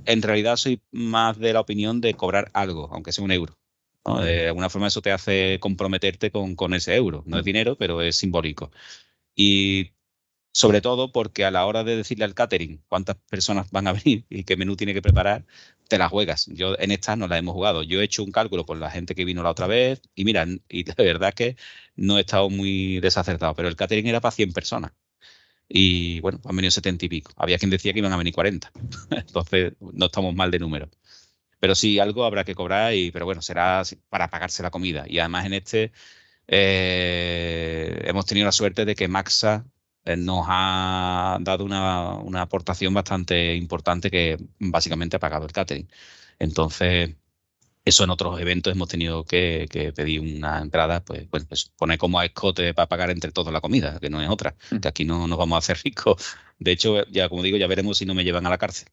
en realidad soy más de la opinión de cobrar algo, aunque sea un euro. ¿no? De alguna forma eso te hace comprometerte con, con ese euro. No es dinero, pero es simbólico. Y sobre todo porque a la hora de decirle al catering cuántas personas van a venir y qué menú tiene que preparar, te la juegas. Yo en esta no la hemos jugado. Yo he hecho un cálculo con la gente que vino la otra vez y mira, y la verdad es que no he estado muy desacertado, pero el catering era para 100 personas. Y bueno, han venido 70 y pico. Había quien decía que iban a venir 40. Entonces no estamos mal de número. Pero sí, algo habrá que cobrar, y, pero bueno, será para pagarse la comida. Y además en este eh, hemos tenido la suerte de que Maxa eh, nos ha dado una, una aportación bastante importante que básicamente ha pagado el catering. Entonces, eso en otros eventos hemos tenido que, que pedir una entrada, pues, pues, pues, poner como a escote para pagar entre todos la comida, que no es otra, que aquí no nos vamos a hacer ricos. De hecho, ya como digo, ya veremos si no me llevan a la cárcel.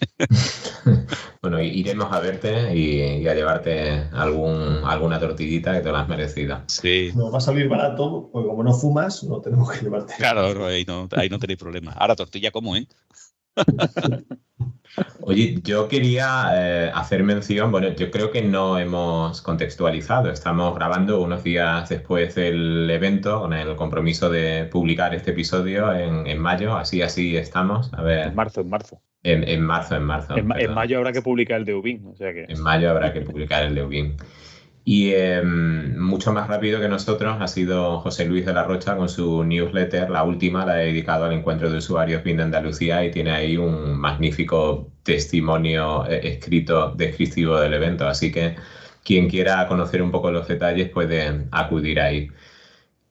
Bueno, iremos a verte y, y a llevarte algún, alguna tortillita que te la has merecido. Sí. Nos va a salir barato, porque como no fumas, no tenemos que llevarte. Claro, ahí no, ahí no tenéis problema. Ahora tortilla como, ¿eh? Oye, yo quería eh, hacer mención, bueno, yo creo que no hemos contextualizado, estamos grabando unos días después del evento con el compromiso de publicar este episodio en, en mayo, así así estamos, a ver. En marzo, en marzo. En, en marzo, en marzo. En, mayo habrá que publicar el de Ubin, o sea que. En mayo habrá que publicar el de Ubin. Y eh, mucho más rápido que nosotros ha sido José Luis de la Rocha con su newsletter, la última, la ha dedicado al encuentro de usuarios BIM de Andalucía y tiene ahí un magnífico testimonio eh, escrito descriptivo del evento. Así que quien quiera conocer un poco los detalles puede acudir ahí.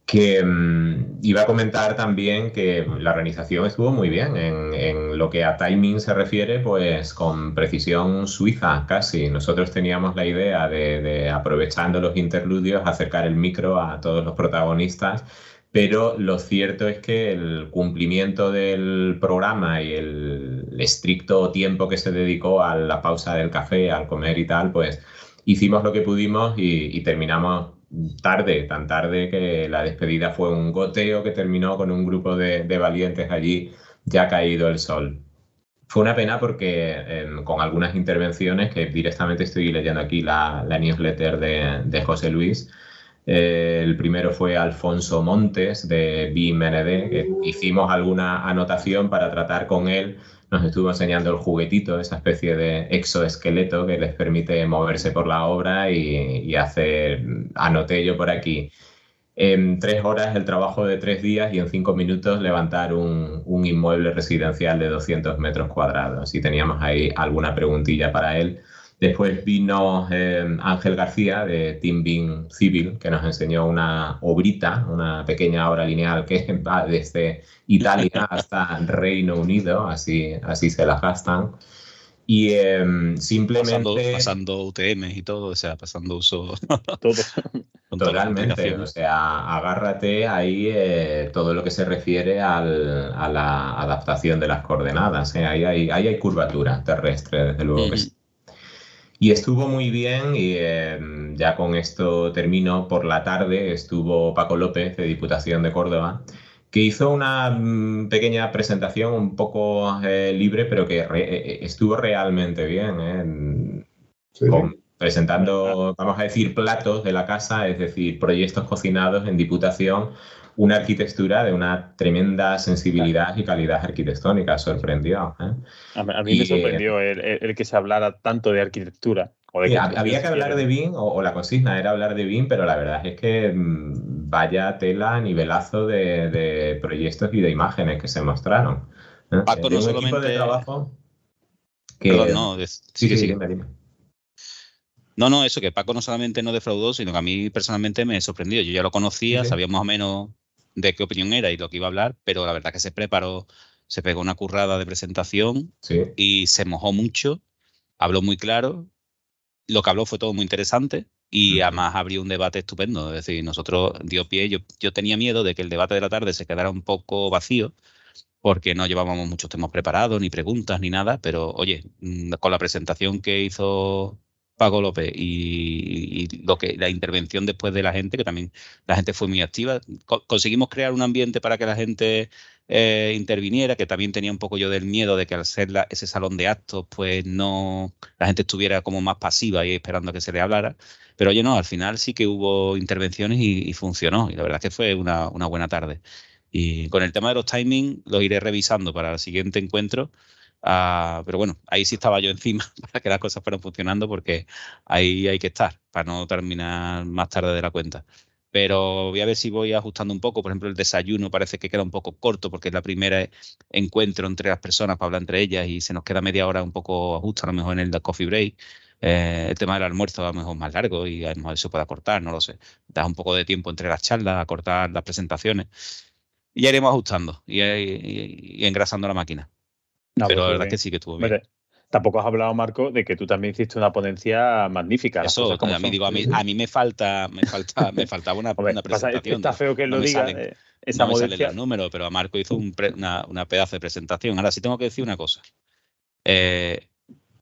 Que mm, iba a comentar también que la organización estuvo muy bien en, lo que a timing se refiere, pues con precisión suiza casi. Nosotros teníamos la idea de, aprovechando los interludios, acercar el micro a todos los protagonistas, pero lo cierto es que el cumplimiento del programa y el estricto tiempo que se dedicó a la pausa del café, al comer y tal, pues hicimos lo que pudimos y terminamos tarde, tan tarde que la despedida fue un goteo que terminó con un grupo de, de valientes allí, ya caído el sol. Fue una pena porque eh, con algunas intervenciones, que directamente estoy leyendo aquí la, la newsletter de, de, José Luis, eh, el primero fue Alfonso Montes de BIMND, que hicimos alguna anotación para tratar con él nos estuvo enseñando el juguetito, esa especie de exoesqueleto que les permite moverse por la obra y, y hacer, anoté yo por aquí, en tres horas el trabajo de tres días y en cinco minutos levantar un, un inmueble residencial de 200 metros cuadrados. Y teníamos ahí alguna preguntilla para él. Después vino eh, Ángel García de Team Bean Civil, que nos enseñó una obrita, una pequeña obra lineal que va desde Italia hasta Reino Unido, así, así se la gastan. Y em, simplemente. Pasando, pasando UTMs y todo, o sea, pasando uso. todo. Totalmente, o sea, agárrate ahí eh, todo lo que se refiere al- a la adaptación de las coordenadas. ¿eh? Ahí, hay, ahí hay curvatura terrestre, desde luego que sí. Y estuvo muy bien y eh, ya con esto termino. Por la tarde estuvo Paco López de Diputación de Córdoba, que hizo una mm, pequeña presentación un poco eh, libre, pero que re- eh, estuvo realmente bien. ¿eh? Con- presentando, vamos a decir, platos de la casa, es decir, proyectos cocinados en Diputación, una arquitectura de una tremenda sensibilidad y calidad arquitectónica. Sorprendió. ¿eh? A, mí- a mí Y, me eh, sorprendió el, el- el que se hablara tanto de arquitectura. o de Sí, había que hablar de BIM, o, o la consigna era hablar de BIM, pero la verdad es que mm, vaya tela, nivelazo de, de proyectos y de imágenes que se mostraron. ¿eh? Paco no un equipo de solamente- trabajo que... Perdón, no, de- sí, sí, sigue. dime, dime. No, no, eso que Paco no solamente no defraudó, sino que a mí personalmente me sorprendió. Yo ya lo conocía, Sí. sabía más o menos de qué opinión era y lo que iba a hablar, pero la verdad que se preparó, se pegó una currada de presentación y se mojó mucho, habló muy claro, lo que habló fue todo muy interesante y además abrió un debate estupendo. Es decir, nosotros dio pie, yo, yo tenía miedo de que el debate de la tarde se quedara un poco vacío porque no llevábamos muchos temas preparados, ni preguntas, ni nada, pero oye, mm, con la presentación que hizo Paco López y, y lo que la intervención después de la gente, que también la gente fue muy activa, co- conseguimos crear un ambiente para que la gente eh, interviniera, que también tenía un poco yo del miedo de que al ser la- ese salón de actos, pues no la gente estuviera como más pasiva y esperando a que se le hablara. Pero oye, no, al final sí que hubo intervenciones y, y funcionó. Y la verdad es que fue una, una buena tarde. Y con el tema de los timings, los iré revisando para el siguiente encuentro. Ah, pero bueno, ahí sí estaba yo encima para que las cosas fueran funcionando porque ahí hay que estar para no terminar más tarde de la cuenta. Pero voy a ver si voy ajustando un poco. Por ejemplo, el desayuno parece que queda un poco corto porque es la primera encuentro entre las personas para hablar entre ellas y se nos queda media hora un poco justo, a lo mejor en el coffee break. Eh, el tema del almuerzo a lo mejor más largo y a lo mejor se puede acortar, no lo sé. Da un poco de tiempo entre las charlas, acortar las presentaciones. Y ya iremos ajustando y engrasando la máquina. No, Pero pues la muy verdad es bien. que sí que estuvo bien. Tampoco has hablado, Marco, de que tú también hiciste una ponencia magnífica. Eso, a mí son. digo, a mí, a mí me falta, me falta, me faltaba una, una pasa- presentación. está feo que No lo diga, salen- eh, esa no me salen los números, pero a Marco hizo un pre- una, una pedazo de presentación. Ahora sí tengo que decir una cosa. Eh,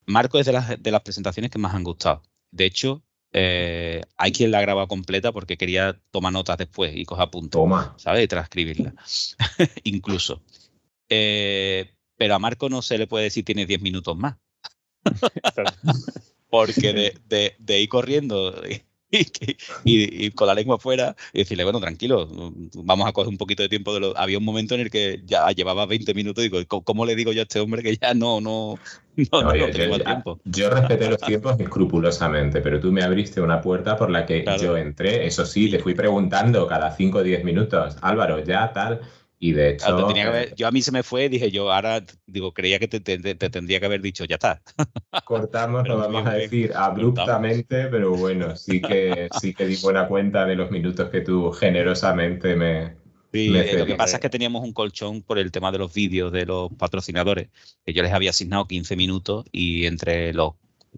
Marco es de las, de las presentaciones que más han gustado. De hecho, eh, hay quien la ha grabado completa porque quería tomar notas después y coger puntos. Toma. ¿Sabes? Y transcribirla. Incluso. Eh, pero a Marco no se le puede decir tiene 10 minutos más. Porque de, de- de ir corriendo y, y- y con la lengua afuera y decirle, bueno, tranquilo, vamos a coger un poquito de tiempo. De lo... Había un momento en el que ya llevaba 20 minutos y digo, ¿cómo, cómo le digo yo a este hombre que ya no, no, no, no, No, yo, tengo yo- el tiempo? yo respeté los tiempos escrupulosamente, pero tú me abriste una puerta por la que yo entré. Eso sí, te fui preguntando cada 5 o 10 minutos, Álvaro, ya tal. Y de hecho, Claro, te tenía que haber- yo a mí se me fue, dije yo, ahora digo, creía que te, te- te- te tendría que haber dicho, ya está. cortamos, lo vamos a bien, decir abruptamente, pero bueno, sí que, sí que di buena cuenta de los minutos que tú generosamente me, Sí, me eh, lo que pasa es que teníamos un colchón por el tema de los vídeos de los patrocinadores, que yo les había asignado 15 minutos y entre los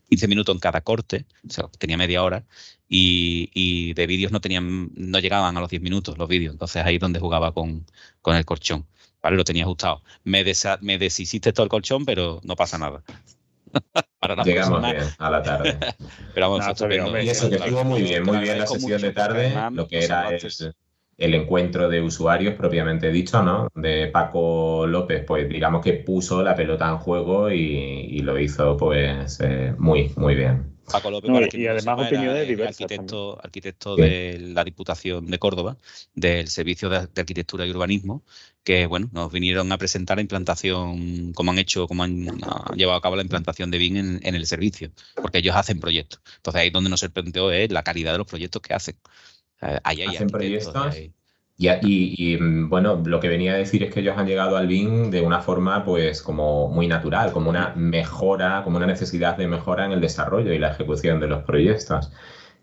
15 minutos en cada corte, o sea, tenía media hora, y, y de vídeos no tenían, no llegaban a los 10 minutos los vídeos, entonces ahí es donde jugaba con, con el colchón. Vale, lo tenía ajustado. Me, desa- me deshiciste todo el colchón, pero no pasa nada. Para la Llegamos bien a la tarde. Pero vamos, No, estupendo. y eso que estuvo muy bien, muy bien la sesión de mucho tarde, lo que era el, el encuentro de usuarios propiamente dicho, ¿no? De Paco López, pues digamos que puso la pelota en juego y, y lo hizo pues eh, muy, muy bien. Paco López, No, y- además opiniones diversas arquitecto, arquitecto Sí. de la Diputación de Córdoba, del Servicio de, Arquitectura y Urbanismo, que bueno, nos vinieron a presentar la implantación, cómo han hecho, cómo han, han llevado a cabo la implantación de BIM en, en el servicio, porque ellos hacen proyectos. Entonces ahí donde nos sorprendió es la calidad de los proyectos que hacen. Ahí hay ¿Hacen proyectos? Y, y- y, mm, bueno, lo que venía a decir es que ellos han llegado al BIM de una forma pues como muy natural, como una mejora, como una necesidad de mejora en el desarrollo y la ejecución de los proyectos.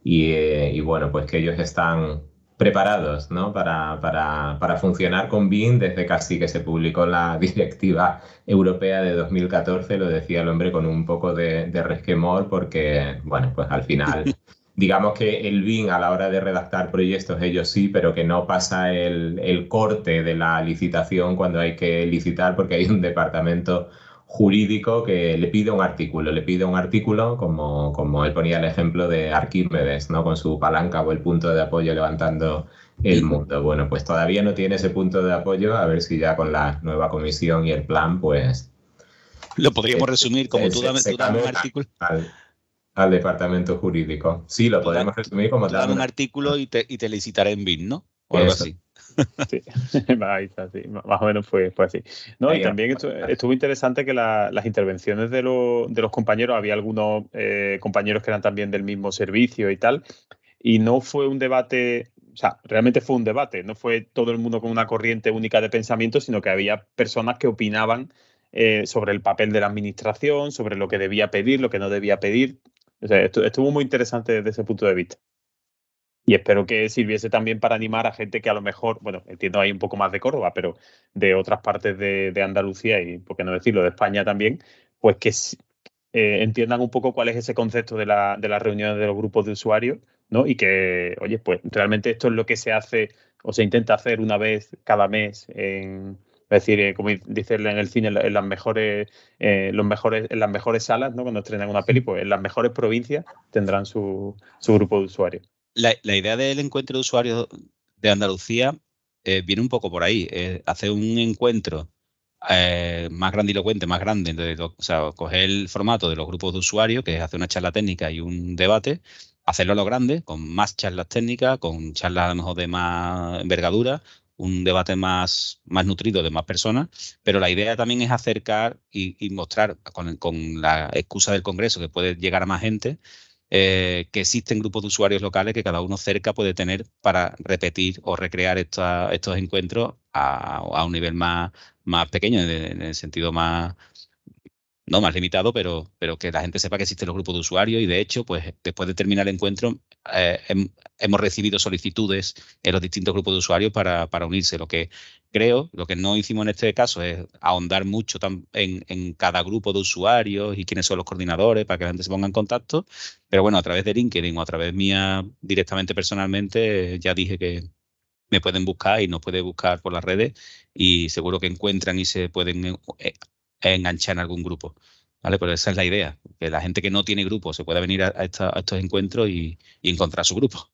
Y, eh, y bueno, pues que ellos están preparados, ¿no? Para, para, para funcionar con BIM desde casi que se publicó la directiva europea de 2014, lo decía el hombre con un poco de, de resquemor porque, bueno, pues al final digamos que el BIM a la hora de redactar proyectos ellos sí, pero que no pasa el, el corte de la licitación cuando hay que licitar porque hay un departamento jurídico que le pide un artículo, le pide un artículo como, como él ponía el ejemplo de Arquímedes, ¿no? Con su palanca o el punto de apoyo levantando el mundo. Bueno, pues todavía no tiene ese punto de apoyo, a ver si ya con la nueva comisión y el plan, pues... Lo podríamos resumir como tú dame, tú dame un artículo. Al, al departamento jurídico. Sí, lo podemos resumir como tal. un artículo y te, y te licitaré en BIM, ¿no? O algo Eso. así. Sí, ahí está, sí, más o menos fue, fue así. No, y también estu- estuvo interesante que la- las intervenciones de, lo- de los compañeros, había algunos eh, compañeros que eran también del mismo servicio y tal, y no fue un debate, o sea, realmente fue un debate, no fue todo el mundo con una corriente única de pensamiento, sino que había personas que opinaban eh, sobre el papel de la administración, sobre lo que debía pedir, lo que no debía pedir. O sea, estu- estuvo muy interesante desde ese punto de vista. Y espero que sirviese también para animar a gente que a lo mejor, bueno, entiendo ahí un poco más de Córdoba, pero de otras partes de, de Andalucía y, por qué no decirlo, de España también, pues que eh, entiendan un poco cuál es ese concepto de, la, de las reuniones de los grupos de usuarios, ¿no? Y que, oye, pues realmente esto es lo que se hace o se intenta hacer una vez cada mes en, es decir, eh, como dice en el cine, en la- en las mejores, eh, los mejores, en las mejores salas, ¿no? Cuando estrenan una peli, pues en las mejores provincias tendrán su, su grupo de usuarios. La, idea del encuentro de usuarios de Andalucía eh, viene un poco por ahí. hacer un encuentro más grandilocuente, más grande. de lo- o sea, coger el formato de los grupos de usuarios, que es hacer una charla técnica y un debate, hacerlo a lo grande, con más charlas técnicas, con charlas a lo mejor de más envergadura, un debate más, más nutrido de más personas, pero la idea también es acercar y, mostrar con, con la excusa del Congreso que puede llegar a más gente, eh, que existen grupos de usuarios locales que cada uno cerca puede tener para repetir o recrear estos encuentros a, a un nivel más, más pequeño, en el sentido más, no más limitado, pero, pero que la gente sepa que existen los grupos de usuarios y de hecho, pues después de terminar el encuentro, eh, hem- hemos recibido solicitudes en los distintos grupos de usuarios para, para unirse. Lo que creo, lo que no hicimos en este caso es ahondar mucho en, en cada grupo de usuarios y quiénes son los coordinadores para que la gente se ponga en contacto. Pero bueno, a través de LinkedIn o a través mía directamente personalmente, ya dije que me pueden buscar y nos pueden buscar por las redes y seguro que encuentran y se pueden eh, enganchar en algún grupo. ¿Vale? Pero esa es la idea, que la gente que no tiene grupo se pueda venir a, a esta- a estos encuentros y, y encontrar su grupo.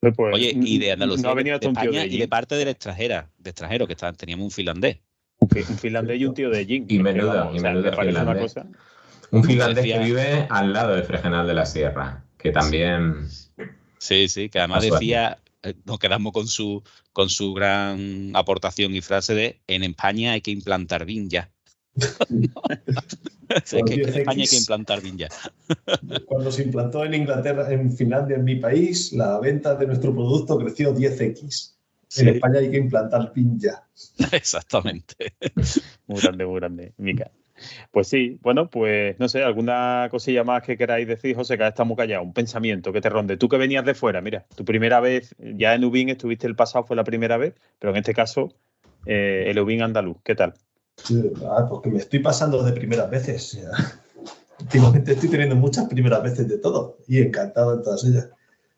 Pues, Oye, y de no Andalucía, ha venido de tío España de y de parte de la extranjera, de extranjero, que está- teníamos un finlandés. Un fi- un finlandés y un tío de Jin. Y menudo, y menudo me parece una finlandés. cosa. Un finlandés Decía- que vive al lado de Fregenal de la Sierra, que también... Sí, sí, que además decía, eh, nos quedamos con su, con su gran aportación y frase de en España hay que implantar BIM ya. Que, en 10X. España hay que implantar ya. Cuando se implantó en Inglaterra, en Finlandia, en mi país, la venta de nuestro producto creció 10x. Sí. En España hay que implantar PIN ya. Exactamente. Muy grande, muy grande, Mica. Pues sí, bueno, pues no sé, alguna cosilla más que queráis decir, José, que ahora está muy callado, un pensamiento que te ronde. Tú que venías de fuera, mira, tu primera vez, ya en Ubin estuviste el pasado, fue la primera vez, pero en este caso, eh, el Ubin andaluz, ¿qué tal? Ah, porque me estoy pasando de primeras veces. Últimamente estoy teniendo muchas primeras veces de todo y encantado en todas ellas.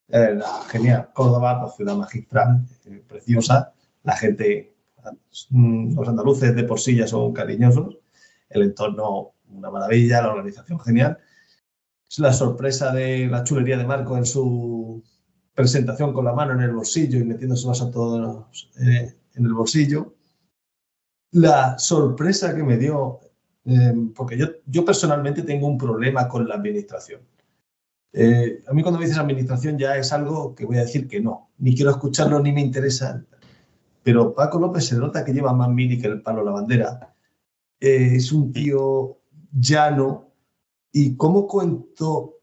Eh, genial. Córdoba, pues, ciudad magistral, eh, preciosa. La gente, mm, los andaluces de por sí ya son cariñosos. El entorno, una maravilla. La organización, genial. Es la sorpresa de la chulería de Marco en su presentación con la mano en el bolsillo y metiéndoselos a todos eh, en el bolsillo la sorpresa que me dio, eh, porque yo, yo personalmente tengo un problema con la administración. Eh, a mí cuando me dices administración ya es algo que voy a decir que no, ni quiero escucharlo ni me interesa. Pero Paco López se nota que lleva más mili que el palo la bandera. Eh, es un tío llano. ¿Y cómo cuento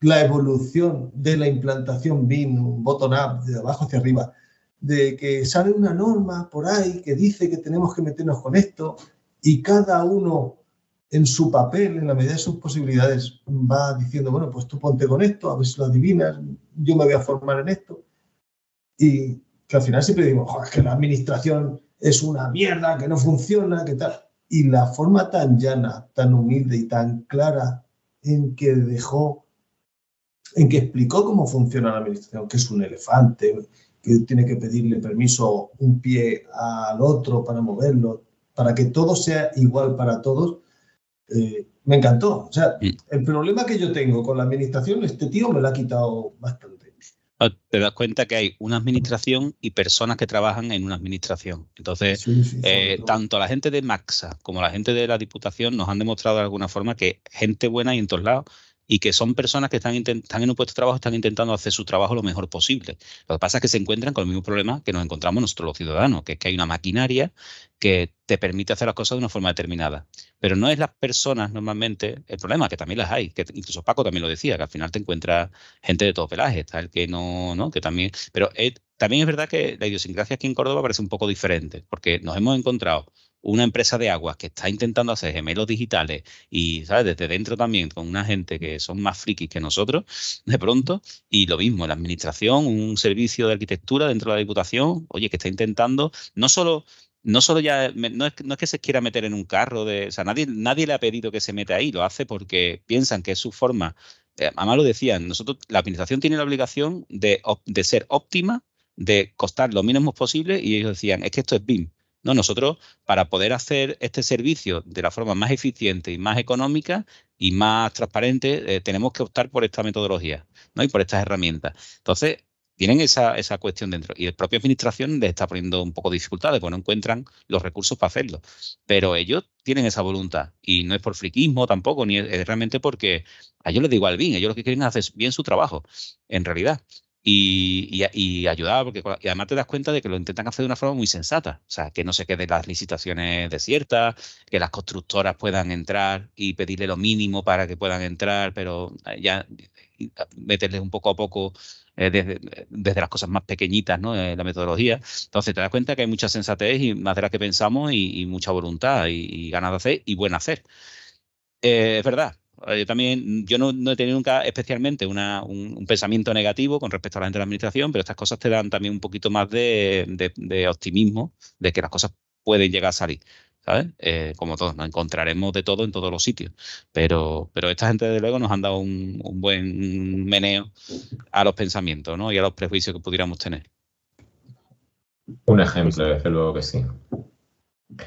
la evolución de la implantación BIM, bottom-up, de abajo hacia arriba? De que sale una norma por ahí que dice que tenemos que meternos con esto y cada uno en su papel, en la medida de sus posibilidades, va diciendo, bueno, pues tú ponte con esto, a ver si lo adivinas, yo me voy a formar en esto. Y que al final siempre digo, "Jo, es que la administración es una mierda, que no funciona, que tal. Y la forma tan llana, tan humilde y tan clara en que dejó, en que explicó cómo funciona la administración, que es un elefante, que tiene que pedirle permiso un pie al otro para moverlo, para que todo sea igual para todos, eh, me encantó. O sea, el problema que yo tengo con la administración, este tío me lo ha quitado bastante. Ah, Te das cuenta que hay una administración y personas que trabajan en una administración. Entonces, eh, tanto la gente de Maxa como la gente de la Diputación nos han demostrado de alguna forma que gente buena hay en todos lados y que son personas que están, están en un puesto de trabajo, están intentando hacer su trabajo lo mejor posible. Lo que pasa es que se encuentran con el mismo problema que nos encontramos nosotros los ciudadanos, que es que hay una maquinaria que te permite hacer las cosas de una forma determinada. Pero no es las personas normalmente el problema, que también las hay, que incluso Paco también lo decía, que al final te encuentras gente de todo pelaje, el que no, ¿no? Que también. Pero eh, también es verdad que la idiosincrasia aquí en Córdoba parece un poco diferente, porque nos hemos encontrado una empresa de aguas que está intentando hacer gemelos digitales y, ¿sabes? Desde dentro también con una gente que son más frikis que nosotros, de pronto, y lo mismo, la administración, un servicio de arquitectura dentro de la Diputación, oye, que está intentando no solo no solo ya, no es, no es que se quiera meter en un carro, de, o sea, nadie, nadie le ha pedido que se meta ahí, lo hace porque piensan que es su forma, eh, además lo decían, nosotros, la administración tiene la obligación de, de ser óptima, de costar lo mínimo posible, y ellos decían, es que esto es BIM. No, nosotros, para poder hacer este servicio de la forma más eficiente y más económica y más transparente, eh, tenemos que optar por esta metodología ¿no? y por estas herramientas. Entonces, tienen esa, esa cuestión dentro. Y la propia administración les está poniendo un poco de dificultades, porque no encuentran los recursos para hacerlo. Pero ellos tienen esa voluntad. Y no es por friquismo tampoco, ni es, es realmente porque a ellos les da igual bien. Ellos lo que quieren es hacer bien su trabajo, en realidad. Y, y, ayudar, porque y además te das cuenta de que lo intentan hacer de una forma muy sensata. O sea, que no se queden las licitaciones desiertas, que las constructoras puedan entrar y pedirle lo mínimo para que puedan entrar, pero ya meterles un poco a poco eh, desde, desde las cosas más pequeñitas, ¿no? Eh, la metodología. Entonces te das cuenta que hay mucha sensatez y más de la que pensamos y, mucha voluntad y, y ganas de hacer y buen hacer. Eh, es verdad. Eh, Yo también, yo no, he tenido nunca especialmente un, pensamiento negativo con respecto a la gente de la administración, pero estas cosas te dan también un poquito más de, optimismo de que las cosas pueden llegar a salir. ¿Sabes? Eh, como todos, nos encontraremos de todo en todos los sitios. Pero, pero esta gente, desde luego, nos han dado un, un buen meneo a los pensamientos ¿no? y a los prejuicios que pudiéramos tener. Un ejemplo, desde luego que sí.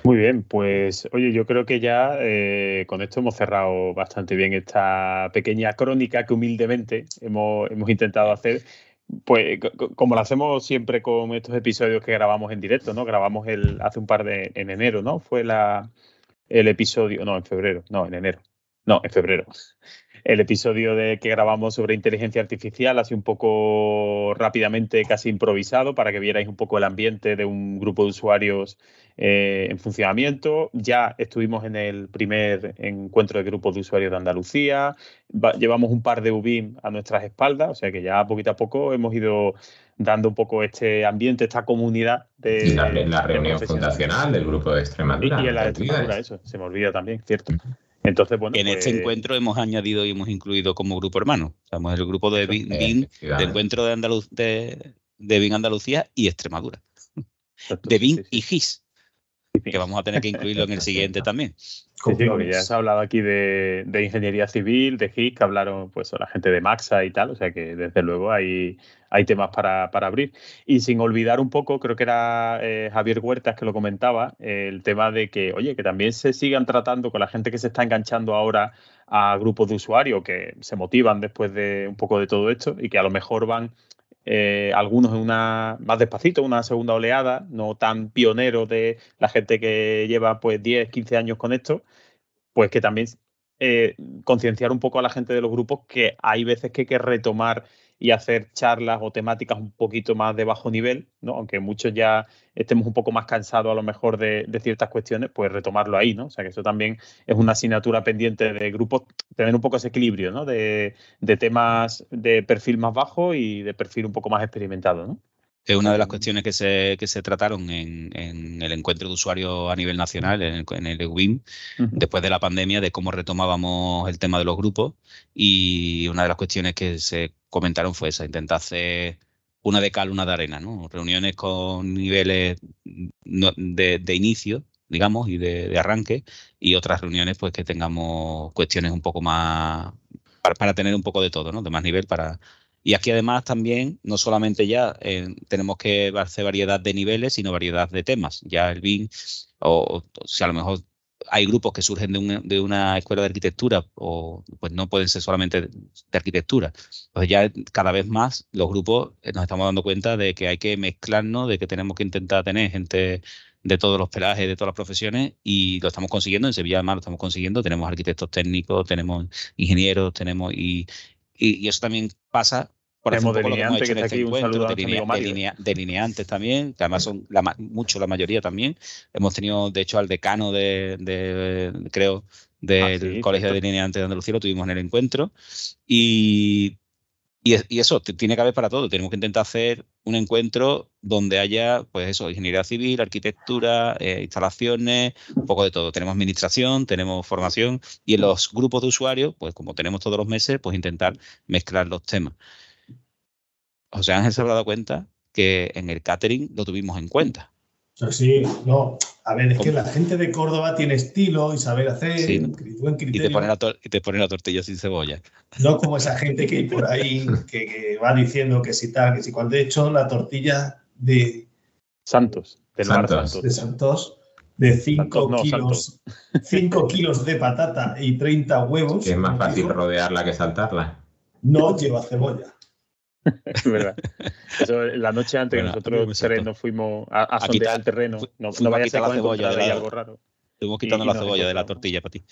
Muy bien, pues oye, yo creo que ya eh, con esto hemos cerrado bastante bien esta pequeña crónica que humildemente hemos, hemos intentado hacer. Pues co- co- como lo hacemos siempre con estos episodios que grabamos en directo, ¿no? Grabamos el hace un par de en enero, ¿no? Fue la el episodio, no, en febrero, no, en enero. No, en febrero. El episodio de que grabamos sobre inteligencia artificial, así un poco rápidamente, casi improvisado, para que vierais un poco el ambiente de un grupo de usuarios eh, en funcionamiento. Ya estuvimos en el primer encuentro de grupos de usuarios de Andalucía. Va- llevamos un par de UBIM a nuestras espaldas, o sea que ya poquito a poco hemos ido dando un poco este ambiente, esta comunidad de. Y la de reunión fundacional del grupo de Extremadura. y en la de. Extremadura, eso, se me olvida también, cierto. Entonces, bueno. En este pues- encuentro hemos añadido y hemos incluido como grupo hermano. Somos el grupo de efectivamente. encuentro de, Andaluz, de, de BIM Andalucía y Extremadura. De BIM y GIS. Que vamos a tener que incluirlo en el siguiente también. Sí, sí, porque ya se ha hablado aquí de, de ingeniería civil, de GIS, que hablaron pues la gente de Maxa y tal, o sea que desde luego hay, hay temas para, para abrir. Y sin olvidar un poco, creo que era eh, Javier Huertas que lo comentaba, eh, el tema de que, oye, que también se sigan tratando con la gente que se está enganchando ahora a grupos de usuarios que se motivan después de un poco de todo esto y que a lo mejor van eh, algunos en una más despacito, una segunda oleada, no tan pioneros de la gente que lleva pues 10, 15 años con esto, pues que también eh, concienciar un poco a la gente de los grupos que hay veces que hay que retomar y hacer charlas o temáticas un poquito más de bajo nivel, ¿no? Aunque muchos ya estemos un poco más cansados a lo mejor de, ciertas cuestiones, pues retomarlo ahí, ¿no? O sea que eso también es una asignatura pendiente de grupos, tener un poco ese equilibrio, ¿no? De, de temas de perfil más bajo y de perfil un poco más experimentado, ¿no? Es una de las cuestiones que se, que se trataron en, en el encuentro de usuarios a nivel nacional, en el, en el EUBIM, después de la pandemia, de cómo retomábamos el tema de los grupos. Y una de las cuestiones que se comentaron fue esa, intentar hacer una de cal, una de arena, ¿no? Reuniones con niveles de, de inicio, digamos, y de, de arranque, y otras reuniones pues que tengamos cuestiones un poco más, para, para tener un poco de todo, ¿no? De más nivel para... Y aquí además también, no solamente ya eh, tenemos que hacer variedad de niveles, sino variedad de temas. Ya el BIM, o, si a lo mejor hay grupos que surgen de una, de una escuela de arquitectura, o pues no pueden ser solamente de arquitectura. Pues ya cada vez más los grupos eh, nos estamos dando cuenta de que hay que mezclarnos, de que tenemos que intentar tener gente de todos los pelajes, de todas las profesiones, y lo estamos consiguiendo. En Sevilla además lo estamos consiguiendo. Tenemos arquitectos técnicos, tenemos ingenieros, tenemos y, y, eso también pasa Tenemos lo que que en está este aquí. Un encuentro, saludo a delinea- delinea- delineantes también, que además son la, mucho la mayoría también. Hemos tenido, de hecho, al decano de, de- creo, del Ah, sí, Colegio de. Delineantes de Andalucía, lo tuvimos en el encuentro. Y, y, es- y eso, tiene que haber para todo. Tenemos que intentar hacer un encuentro donde haya, pues eso, ingeniería civil, arquitectura, eh, instalaciones, un poco de todo. Tenemos administración, tenemos formación y en los grupos de usuarios, pues como tenemos todos los meses, pues intentar mezclar los temas. José Ángel se habrá dado cuenta que en el catering lo tuvimos en cuenta. Sí, no. A ver, es que la gente de Córdoba tiene estilo y saber hacer, Sí, ¿no? cri- buen Y te criterio. pone la, tor- y te pone la tortilla sin cebolla. No como esa gente que hay por ahí que, que va diciendo que si tal, que si cual. De hecho, la tortilla de, Santos, del Santos. Santos. de Santos de 5 Santos, no, kilos, 5 kilos de patata y 30 huevos. Que es más fácil rodearla que saltarla. No lleva cebolla. Es verdad. Eso, la noche antes Bueno, que nosotros tres nos fuimos a, a A sondear quitar- el terreno. No, no a vaya a ser quitar la cebolla de la- algo raro. Estuvimos quitando Y- la cebolla de la tortilla para ti.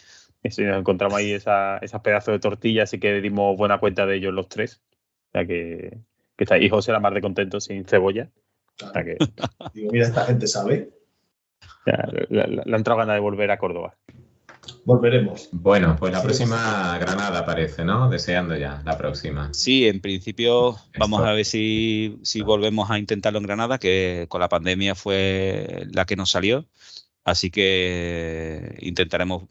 Sí, nos encontramos ahí esa, esas pedazos de tortilla, así que dimos buena cuenta de ellos los tres. O sea que, que está ahí. José la más de contento sin cebolla. O sea que Digo, mira, esta gente sabe. ya, le, le- le ha entrado ganas de volver a Córdoba. Volveremos. Bueno, pues la Sí. próxima Granada parece, ¿no? Deseando ya la próxima. Sí, en principio vamos Esto. a ver si, si volvemos a intentarlo en Granada, que con la pandemia fue la que nos salió. Así que intentaremos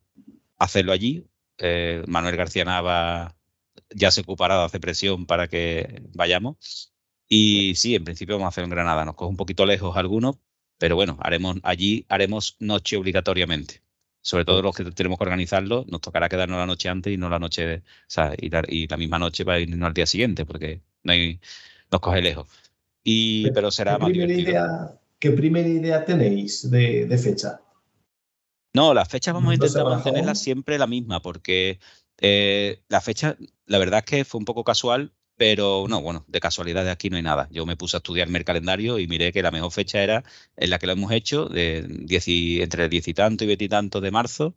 hacerlo allí. Eh, Manuel García Nava ya se ocupará de hacer presión para que vayamos. Y sí, en principio vamos a hacerlo en Granada. Nos coge un poquito lejos algunos, pero bueno, haremos allí haremos noche obligatoriamente. Sobre todo los que tenemos que organizarlo, nos tocará quedarnos la noche antes y no la noche, o sea, y la, y la misma noche para irnos al día siguiente, porque no hay, nos coge lejos. Y, pero será ¿Qué más primera, divertido. idea, ¿Qué primera idea tenéis de, de fecha? No, las fechas vamos a intentar mantenerlas siempre la misma, porque eh, la fecha, la verdad es que fue un poco casual, pero no, bueno, de casualidad de aquí no hay nada. Yo me puse a estudiarme el calendario y miré que la mejor fecha era en la que lo hemos hecho, de 10 y- entre el 10 y tanto y 20 y tanto de marzo.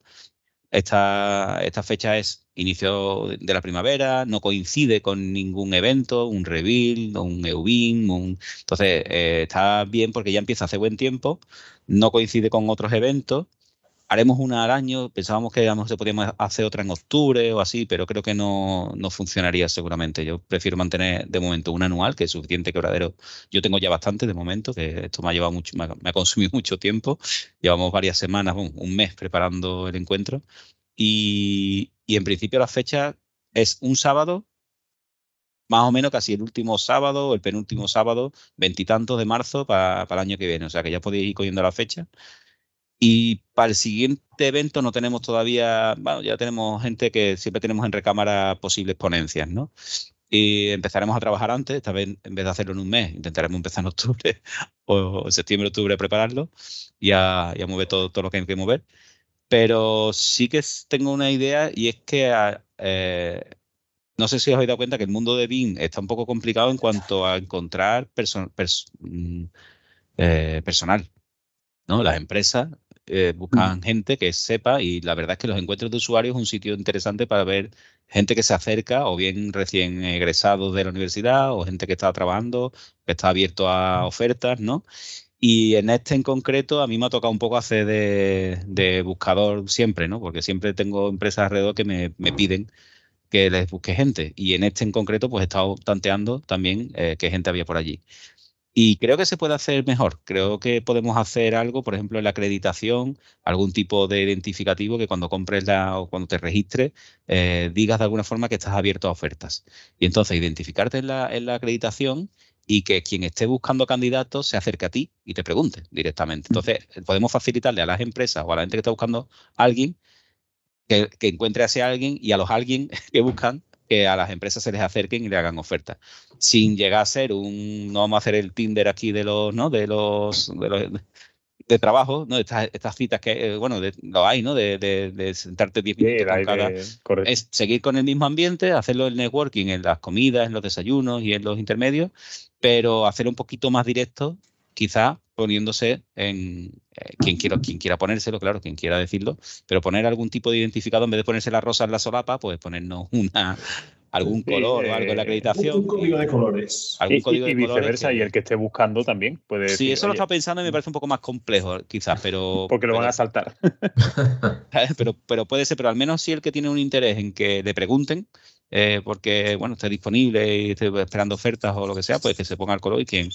Esta, esta fecha es inicio de la primavera, no coincide con ningún evento, un reveal, un EUBIM, un... entonces eh, está bien porque ya empieza hace buen tiempo, no coincide con otros eventos haremos una al año. Pensábamos que a lo mejor se podíamos hacer otra en octubre o así, pero creo que no, no funcionaría seguramente. Yo prefiero mantener de momento una anual, que es suficiente quebradero. Yo tengo ya bastante de momento, que esto me ha llevado mucho, me ha, me ha consumido mucho tiempo. Llevamos varias semanas, bueno, un mes preparando el encuentro. Y, y en principio la fecha es un sábado, más o menos casi el último sábado el penúltimo sábado, veintitantos de marzo para, para el año que viene. O sea que ya podéis ir cogiendo la fecha. Y para el siguiente evento no tenemos todavía, bueno, ya tenemos gente que siempre tenemos en recámara posibles ponencias, ¿no? Y empezaremos a trabajar antes, esta vez en vez de hacerlo en un mes, intentaremos empezar en octubre o en septiembre, octubre prepararlo y a, mover todo, todo lo que hay que mover. Pero sí que tengo una idea y es que eh, no sé si os habéis dado cuenta que el mundo de BIM está un poco complicado en cuanto a encontrar perso- pers- mm, eh, personal. ¿no? Las empresas eh, buscan gente que sepa y la verdad es que los encuentros de usuarios es un sitio interesante para ver gente que se acerca o bien recién egresados de la universidad o gente que está trabajando, que está abierto a ofertas, ¿no? Y en este en concreto a mí me ha tocado un poco hacer de, de buscador siempre, ¿no? Porque siempre tengo empresas alrededor que me, me piden que les busque gente. Y en este en concreto pues he estado tanteando también eh, qué gente había por allí. Y creo que se puede hacer mejor. Creo que podemos hacer algo, por ejemplo, en la acreditación, algún tipo de identificativo que cuando compres la o cuando te registres, eh, digas de alguna forma que estás abierto a ofertas. Y entonces identificarte en la, en la acreditación y que quien esté buscando candidatos se acerque a ti y te pregunte directamente. Entonces, podemos facilitarle a las empresas o a la gente que está buscando a alguien que, que encuentre a ese alguien y a los alguien que buscan que a las empresas se les acerquen y le hagan ofertas. Sin llegar a ser un, no vamos a hacer el Tinder aquí de los, ¿no? De los, de los de trabajo, ¿no? Estas, estas citas que, eh, bueno, de, lo hay, ¿no? De, de, de sentarte 10 minutos el con aire, cada... Es seguir con el mismo ambiente, hacerlo el networking en las comidas, en los desayunos y en los intermedios, pero hacerlo un poquito más directo, quizá poniéndose en eh, quien, quiera, quien quiera ponérselo, claro, quien quiera decirlo, pero poner algún tipo de identificador en vez de ponerse la rosa en la solapa, pues ponernos una algún color o algo en la acreditación. Un código de colores. Algún Y, código y de colores viceversa, que- y el que esté buscando también puede Sí, decir, eso lo "Oye, estaba pensando y me parece un poco más complejo, quizás, pero. porque lo van a saltar. pero, pero puede ser, pero al menos si el que tiene un interés en que le pregunten, eh, porque bueno, esté disponible y esté esperando ofertas o lo que sea, pues que se ponga el color y quien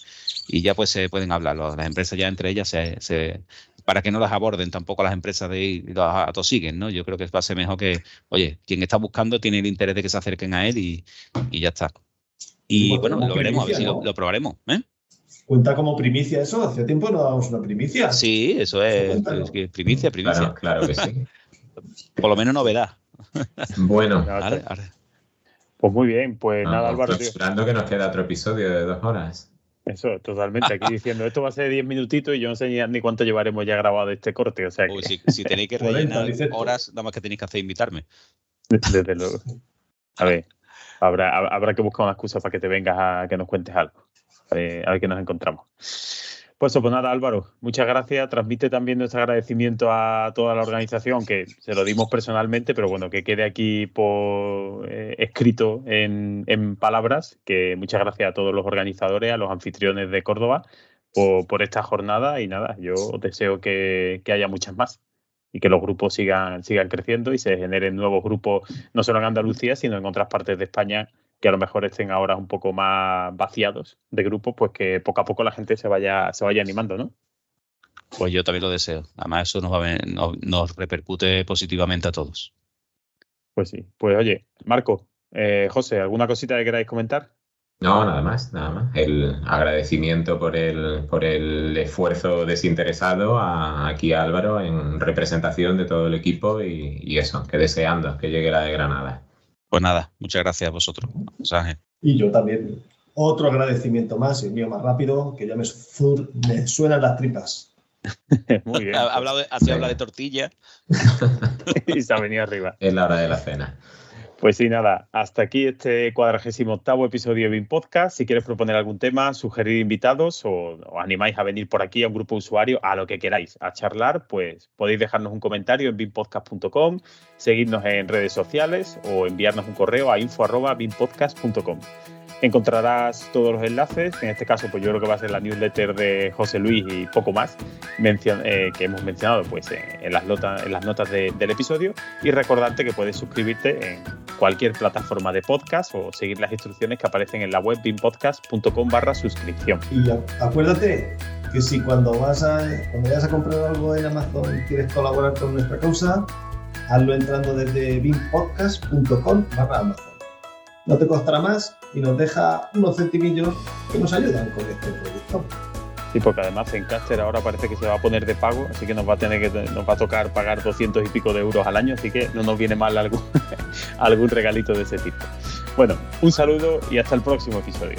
y ya pues se pueden hablar. Las empresas ya entre ellas se, se- para que no las aborden tampoco las empresas de y los atosiguen, ¿no? Yo creo que va a ser mejor que, oye, quien está buscando tiene el interés de que se acerquen a él y, y ya está. Y Bueno, lo veremos, a ver si primicia, lo, ¿no? lo probaremos. ¿eh? Cuenta como primicia eso. Hace tiempo no dábamos una primicia. Sí, eso es, es que primicia, primicia. Claro, claro que sí. Por lo menos novedad. Bueno, Vale, vale. Pues muy bien, pues nada, Álvaro, tío. clausurando que nos queda otro episodio de dos horas. Eso, totalmente. Aquí diciendo, esto va a ser 10 minutitos y yo no sé ni, cuánto llevaremos ya grabado este corte. O sea que, Uy, si, si tenéis que 40, rellenar horas, nada más que tenéis que hacer invitarme. desde luego. A ver, habrá, hab- habrá que buscar una excusa para que te vengas a que nos cuentes algo. A ver, a ver qué nos encontramos. Pues pues nada, Álvaro, muchas gracias. Transmite también nuestro agradecimiento a toda la organización, que se lo dimos personalmente, pero bueno, que quede aquí por, eh, escrito en, palabras, que muchas gracias a todos los organizadores, a los anfitriones de Córdoba por, por esta jornada y nada, yo deseo que, que haya muchas más y que los grupos sigan, sigan creciendo y se generen nuevos grupos, no solo en Andalucía, sino en otras partes de España que a lo mejor estén ahora un poco más vaciados de grupos, pues que poco a poco la gente se vaya, se vaya animando, ¿no? Pues yo también lo deseo. Además, eso nos, va a nos, nos repercute positivamente a todos. Pues sí. Pues oye, Marco, eh, José, ¿alguna cosita que queráis comentar? No, nada más, nada más. El agradecimiento por el, por el esfuerzo desinteresado a, aquí a Álvaro en representación de todo el equipo y, y eso, que deseando que llegue la de Granada. Pues nada, muchas gracias a vosotros. José Ángel. Y yo también. Otro agradecimiento más, el mío más rápido, que ya me, sur- me suenan las tripas. Muy bien. Ha hablado de, así habla de tortilla. y se ha venido arriba. Es la hora de la cena. Pues sí, nada, hasta aquí este cuadragésimo octavo episodio de BIM Podcast. Si quieres proponer algún tema, sugerir invitados o os animáis a venir por aquí a un grupo de usuarios, a lo que queráis, a charlar, pues podéis dejarnos un comentario en bimpodcast.com, seguirnos en redes sociales o enviarnos un correo a info.bimpodcast.com. Encontrarás todos los enlaces, en este caso pues yo creo que va a ser la newsletter de José Luis y poco más eh, que hemos mencionado pues en, las, notas, en las notas de- del episodio y recordarte que puedes suscribirte en cualquier plataforma de podcast o seguir las instrucciones que aparecen en la web bimpodcast.com barra suscripción. Y acuérdate que si cuando vas a cuando vayas a comprar algo en Amazon y quieres colaborar con nuestra causa, hazlo entrando desde bimpodcast.com barra Amazon. No te costará más y nos deja unos centimillos que nos ayudan con este proyecto. Sí, porque además en Caster ahora parece que se va a poner de pago, así que nos va a tener que nos va a tocar pagar 200 y pico de euros al año, así que no nos viene mal algún regalito de ese tipo. Bueno, un saludo y hasta el próximo episodio.